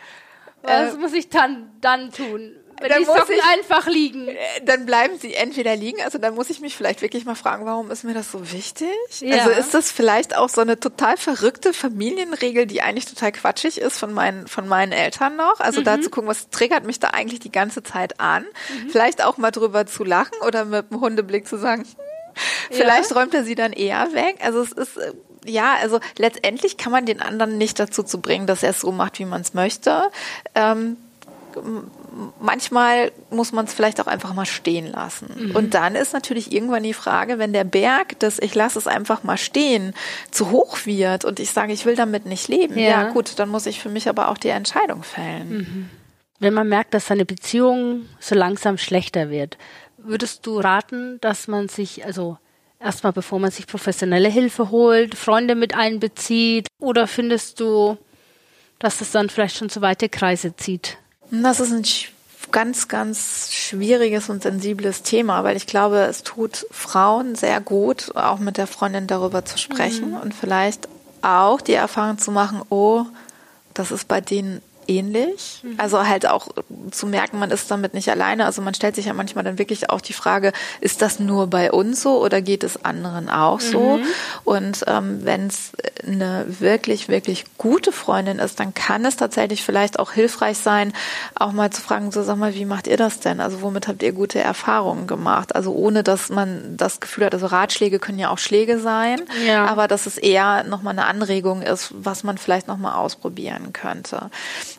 Was äh, muss ich dann, dann tun? Wenn dann die Socken ich, einfach liegen. Äh, dann bleiben sie entweder liegen, also dann muss ich mich vielleicht wirklich mal fragen, warum ist mir das so wichtig? Ja. Also ist das vielleicht auch so eine total verrückte Familienregel, die eigentlich total quatschig ist von meinen, von meinen Eltern noch? Also mhm. da zu gucken, was triggert mich da eigentlich die ganze Zeit an? Mhm. Vielleicht auch mal drüber zu lachen oder mit einem Hundeblick zu sagen, hm, Vielleicht ja. räumt er sie dann eher weg. Also es ist äh, ja, also letztendlich kann man den anderen nicht dazu zu bringen, dass er es so macht, wie man es möchte. Ähm, manchmal muss man es vielleicht auch einfach mal stehen lassen. Mhm. Und dann ist natürlich irgendwann die Frage, wenn der Berg des Ich lasse es einfach mal stehen zu hoch wird und ich sage, ich will damit nicht leben, ja, ja gut, dann muss ich für mich aber auch die Entscheidung fällen. Mhm. Wenn man merkt, dass seine Beziehung so langsam schlechter wird, würdest du raten, dass man sich, also erstmal bevor man sich professionelle Hilfe holt, Freunde mit einbezieht? Oder findest du, dass es dann vielleicht schon zu weite Kreise zieht? Das ist ein ganz, ganz schwieriges und sensibles Thema, weil ich glaube, es tut Frauen sehr gut, auch mit der Freundin darüber zu sprechen mhm. und vielleicht auch die Erfahrung zu machen, oh, das ist bei denen ähnlich. Mhm. Also halt auch zu merken, man ist damit nicht alleine. Also man stellt sich ja manchmal dann wirklich auch die Frage, ist das nur bei uns so oder geht es anderen auch so? Mhm. Und ähm, wenn es eine wirklich, wirklich gute Freundin ist, dann kann es tatsächlich vielleicht auch hilfreich sein, auch mal zu fragen, so sag mal, wie macht ihr das denn? Also womit habt ihr gute Erfahrungen gemacht? Also ohne, dass man das Gefühl hat, also Ratschläge können ja auch Schläge sein, ja. aber dass es eher nochmal eine Anregung ist, was man vielleicht nochmal ausprobieren könnte.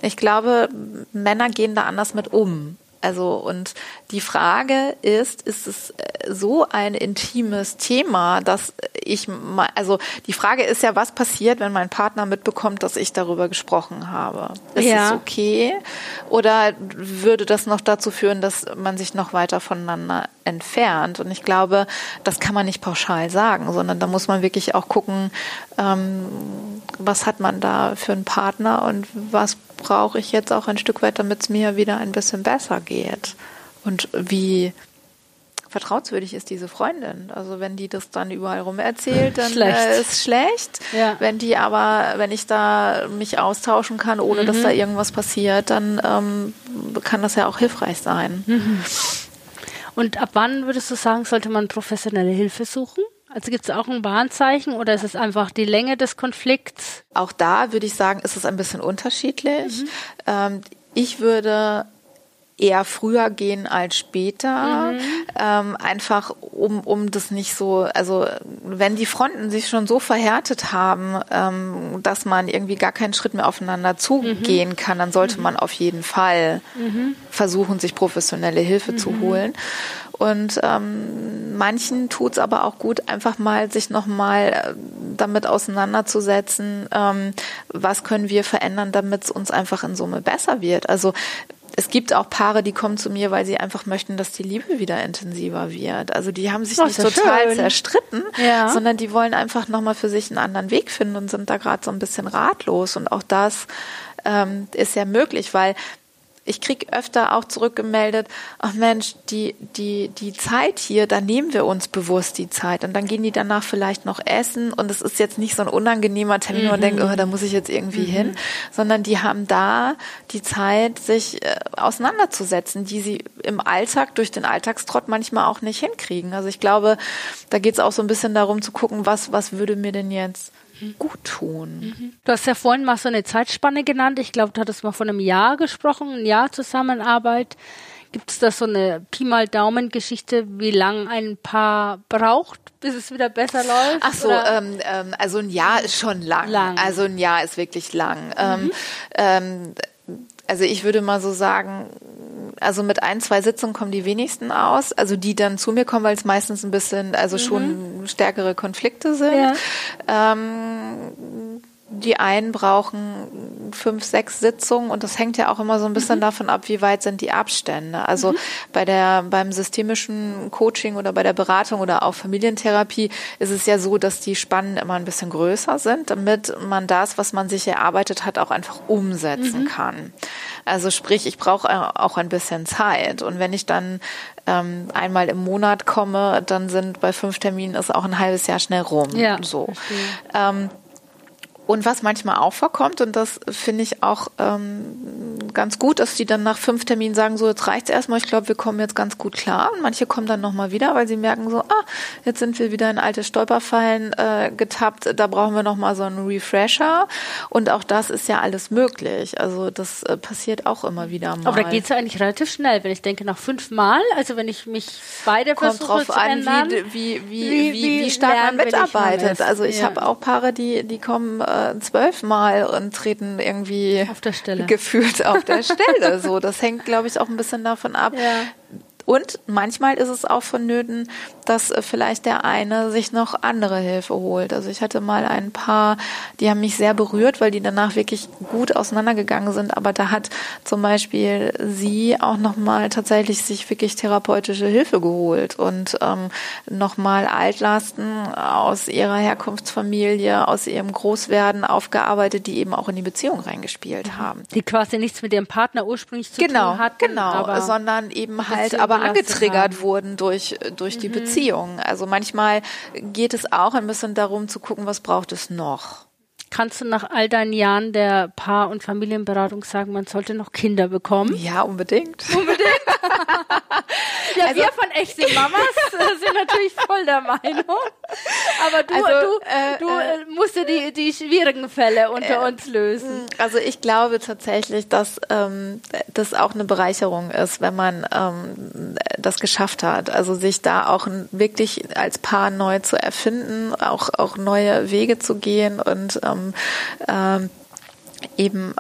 Ich glaube, Männer gehen da anders mit um. Also und die Frage ist, ist es äh, so ein intimes Thema, dass ich mal, also die Frage ist ja, was passiert, wenn mein Partner mitbekommt, dass ich darüber gesprochen habe? Ist ja. es okay? Oder würde das noch dazu führen, dass man sich noch weiter voneinander entfernt? Und ich glaube, das kann man nicht pauschal sagen, sondern da muss man wirklich auch gucken, ähm, was hat man da für einen Partner und was brauche ich jetzt auch ein Stück weit, damit es mir wieder ein bisschen besser geht. Und wie vertrauenswürdig ist diese Freundin. Also wenn die das dann überall rum erzählt, dann. Äh, ist schlecht. Ja. Wenn die aber, wenn ich da mich austauschen kann, ohne mhm. dass da irgendwas passiert, dann ähm, kann das ja auch hilfreich sein. Mhm. Und ab wann würdest du sagen, sollte man professionelle Hilfe suchen? Also gibt es auch ein Warnzeichen oder ist es einfach die Länge des Konflikts? Auch da würde ich sagen, ist es ein bisschen unterschiedlich. Mhm. Ähm, ich würde eher früher gehen als später, mhm. ähm, einfach um, um das nicht so, also wenn die Fronten sich schon so verhärtet haben, ähm, dass man irgendwie gar keinen Schritt mehr aufeinander zugehen mhm. kann, dann sollte mhm. man auf jeden Fall mhm. versuchen, sich professionelle Hilfe zu mhm. holen. Und ähm, manchen tut's aber auch gut, einfach mal sich nochmal äh, damit auseinanderzusetzen, ähm, was können wir verändern, damit es uns einfach in Summe besser wird. Also es gibt auch Paare, die kommen zu mir, weil sie einfach möchten, dass die Liebe wieder intensiver wird. Also die haben sich oh, nicht total schön. zerstritten, ja. sondern die wollen einfach nochmal für sich einen anderen Weg finden und sind da gerade so ein bisschen ratlos. Und auch das ähm, ist ja möglich, weil ich krieg öfter auch zurückgemeldet, ach Mensch, die, die, die Zeit hier, da nehmen wir uns bewusst die Zeit und dann gehen die danach vielleicht noch essen und es ist jetzt nicht so ein unangenehmer Termin, wo man denkt, mhm. oh, da muss ich jetzt irgendwie mhm. hin, sondern die haben da die Zeit, sich äh, auseinanderzusetzen, die sie im Alltag durch den Alltagstrott manchmal auch nicht hinkriegen. Also ich glaube, da geht es auch so ein bisschen darum zu gucken, was, was würde mir denn jetzt gut tun. Mhm. Du hast ja vorhin mal so eine Zeitspanne genannt. Ich glaube, du hattest mal von einem Jahr gesprochen, ein Jahr Zusammenarbeit. Gibt es da so eine Pi mal Daumen-Geschichte, wie lang ein Paar braucht, bis es wieder besser läuft? Ach so, ähm, ähm, also ein Jahr ist schon lang. lang. Also ein Jahr ist wirklich lang. Ähm, mhm. Ähm, also ich würde mal so sagen, also mit ein, zwei Sitzungen kommen die wenigsten aus. Also die dann zu mir kommen, weil es meistens ein bisschen, also mhm. schon stärkere Konflikte sind. Ja. Ähm, die einen brauchen fünf, sechs Sitzungen und das hängt ja auch immer so ein bisschen mhm. davon ab, wie weit sind die Abstände. Also mhm. bei der, beim systemischen Coaching oder bei der Beratung oder auch Familientherapie ist es ja so, dass die Spannen immer ein bisschen größer sind, damit man das, was man sich erarbeitet hat, auch einfach umsetzen mhm. kann. Also sprich, ich brauche auch ein bisschen Zeit und wenn ich dann ähm, einmal im Monat komme, dann sind bei fünf Terminen ist auch ein halbes Jahr schnell rum. Ja, so. Und was manchmal auch vorkommt, und das finde ich auch ähm, ganz gut, dass die dann nach fünf Terminen sagen, so jetzt reicht's erstmal, ich glaube, wir kommen jetzt ganz gut klar. Und manche kommen dann nochmal wieder, weil sie merken so, ah, jetzt sind wir wieder in alte Stolperfallen äh, getappt, da brauchen wir nochmal so einen Refresher. Und auch das ist ja alles möglich. Also das äh, passiert auch immer wieder mal. Aber da geht's ja eigentlich relativ schnell, wenn ich denke, nach fünf Mal, also wenn ich mich beide Kommt versuche drauf zu an, ändern, wie, wie, wie, wie, wie, wie stark man mitarbeitet. Also ich ja. habe auch Paare, die, die kommen äh, zwölfmal und treten irgendwie auf der Stelle. gefühlt auf der Stelle. So, das hängt, glaube ich, auch ein bisschen davon ab, ja. Und manchmal ist es auch vonnöten, dass äh, vielleicht der eine sich noch andere Hilfe holt. Also ich hatte mal ein paar, die haben mich sehr berührt, weil die danach wirklich gut auseinandergegangen sind. Aber da hat zum Beispiel sie auch nochmal tatsächlich sich wirklich therapeutische Hilfe geholt und ähm, nochmal Altlasten aus ihrer Herkunftsfamilie, aus ihrem Großwerden aufgearbeitet, die eben auch in die Beziehung reingespielt mhm. haben. Die quasi nichts mit ihrem Partner ursprünglich zu genau, tun hatten. Genau, sondern eben halt aber aber angetriggert haben. wurden durch, durch die mhm. Beziehung. Also manchmal geht es auch ein bisschen darum zu gucken, was braucht es noch. Kannst du nach all deinen Jahren der Paar- und Familienberatung sagen, man sollte noch Kinder bekommen? Ja, unbedingt. Unbedingt. ja, also, wir von echte Mamas sind natürlich voll der Meinung. Aber du, also, du, äh, du äh, musst die, die schwierigen Fälle unter äh, uns lösen. Also ich glaube tatsächlich, dass ähm, das auch eine Bereicherung ist, wenn man ähm, das geschafft hat. Also sich da auch wirklich als Paar neu zu erfinden, auch, auch neue Wege zu gehen und ähm, ähm, eben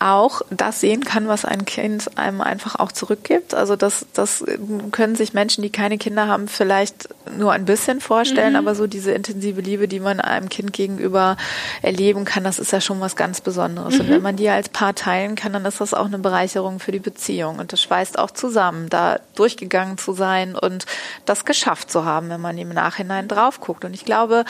auch das sehen kann, was ein Kind einem einfach auch zurückgibt. Also das, das können sich Menschen, die keine Kinder haben, vielleicht nur ein bisschen vorstellen, mhm. aber so diese intensive Liebe, die man einem Kind gegenüber erleben kann, das ist ja schon was ganz Besonderes. Mhm. Und wenn man die als Paar teilen kann, dann ist das auch eine Bereicherung für die Beziehung. Und das schweißt auch zusammen, da durchgegangen zu sein und das geschafft zu haben, wenn man im Nachhinein drauf guckt. Und ich glaube,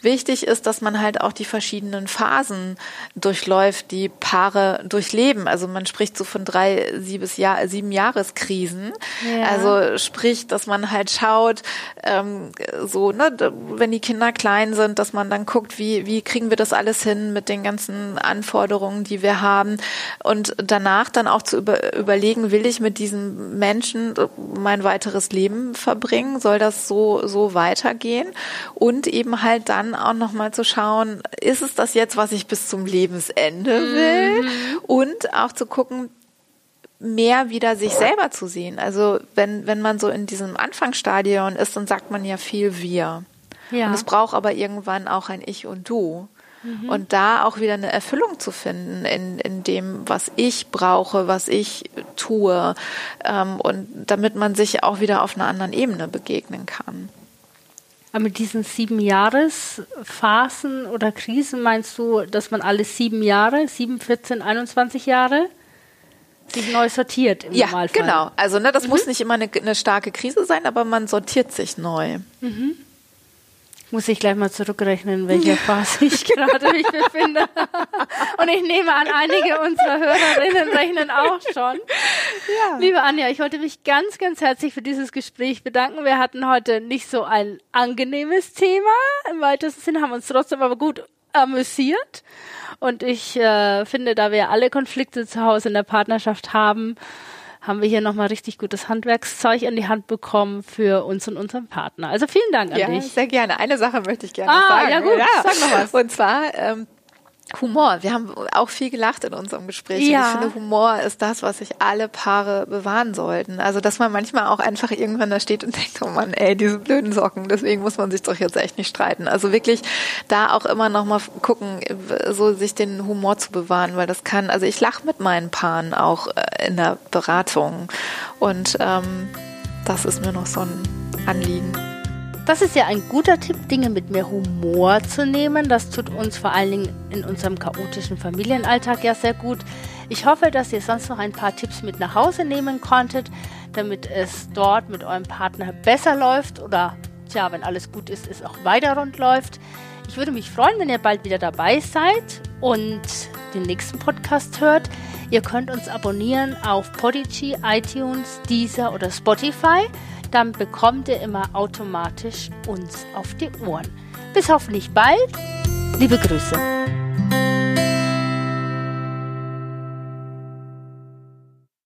wichtig ist, dass man halt auch die verschiedenen Phasen durchläuft, die Paare durchleben. Also man spricht so von drei, sieben, Jahr, sieben Jahreskrisen. Ja. Also sprich, dass man halt schaut, ähm, so, ne, wenn die Kinder klein sind, dass man dann guckt, wie, wie kriegen wir das alles hin mit den ganzen Anforderungen, die wir haben. Und danach dann auch zu über, überlegen, will ich mit diesem Menschen mein weiteres Leben verbringen? Soll das so, so weitergehen? Und eben halt dann auch nochmal zu schauen, ist es das jetzt, was ich bis zum Lebensende will? Mhm und auch zu gucken, mehr wieder sich selber zu sehen. Also wenn, wenn man so in diesem Anfangsstadion ist, dann sagt man ja viel wir. Ja. Und es braucht aber irgendwann auch ein Ich und Du. Mhm. Und da auch wieder eine Erfüllung zu finden in, in dem, was ich brauche, was ich tue. Ähm, und damit man sich auch wieder auf einer anderen Ebene begegnen kann. Aber mit diesen sieben Jahresphasen oder Krisen meinst du, dass man alle sieben Jahre, sieben, 14, 21 Jahre sich neu sortiert im ja, Normalfall? genau. Also ne, das mhm. muss nicht immer eine, eine, starke Krise sein, aber man sortiert sich neu. Mhm. Muss ich gleich mal zurückrechnen, in welcher Phase ich gerade mich befinde. Und ich nehme an, einige unserer Hörerinnen rechnen auch schon. Ja. Liebe Anja, ich wollte mich ganz, ganz herzlich für dieses Gespräch bedanken. Wir hatten heute nicht so ein angenehmes Thema. Im weitesten Sinne haben uns trotzdem aber gut amüsiert. Und ich äh, finde, da wir alle Konflikte zu Hause in der Partnerschaft haben, haben wir hier nochmal richtig gutes Handwerkszeug in die Hand bekommen für uns und unseren Partner. Also vielen Dank an ja, dich. sehr gerne. Eine Sache möchte ich gerne ah, sagen. Ja, gut, ja. sag noch was. Und zwar, ähm, Humor. Wir haben auch viel gelacht in unserem Gespräch. Ja. Und ich finde, Humor ist das, was sich alle Paare bewahren sollten. Also, dass man manchmal auch einfach irgendwann da steht und denkt, oh Mann, ey, diese blöden Socken, deswegen muss man sich doch jetzt echt nicht streiten. Also wirklich da auch immer noch mal gucken, so sich den Humor zu bewahren, weil das kann, also ich lache mit meinen Paaren auch äh, in der Beratung und ähm, das ist mir noch so ein Anliegen. Das ist ja ein guter Tipp, Dinge mit mehr Humor zu nehmen. Das tut uns vor allen Dingen in unserem chaotischen Familienalltag ja sehr gut. Ich hoffe, dass ihr sonst noch ein paar Tipps mit nach Hause nehmen konntet, damit es dort mit eurem Partner besser läuft oder, tja, wenn alles gut ist, es auch weiter rund läuft. Ich würde mich freuen, wenn ihr bald wieder dabei seid und den nächsten Podcast hört. Ihr könnt uns abonnieren auf Podigy, iTunes, Deezer oder Spotify dann bekommt ihr immer automatisch uns auf die Ohren. Bis hoffentlich bald. Liebe Grüße.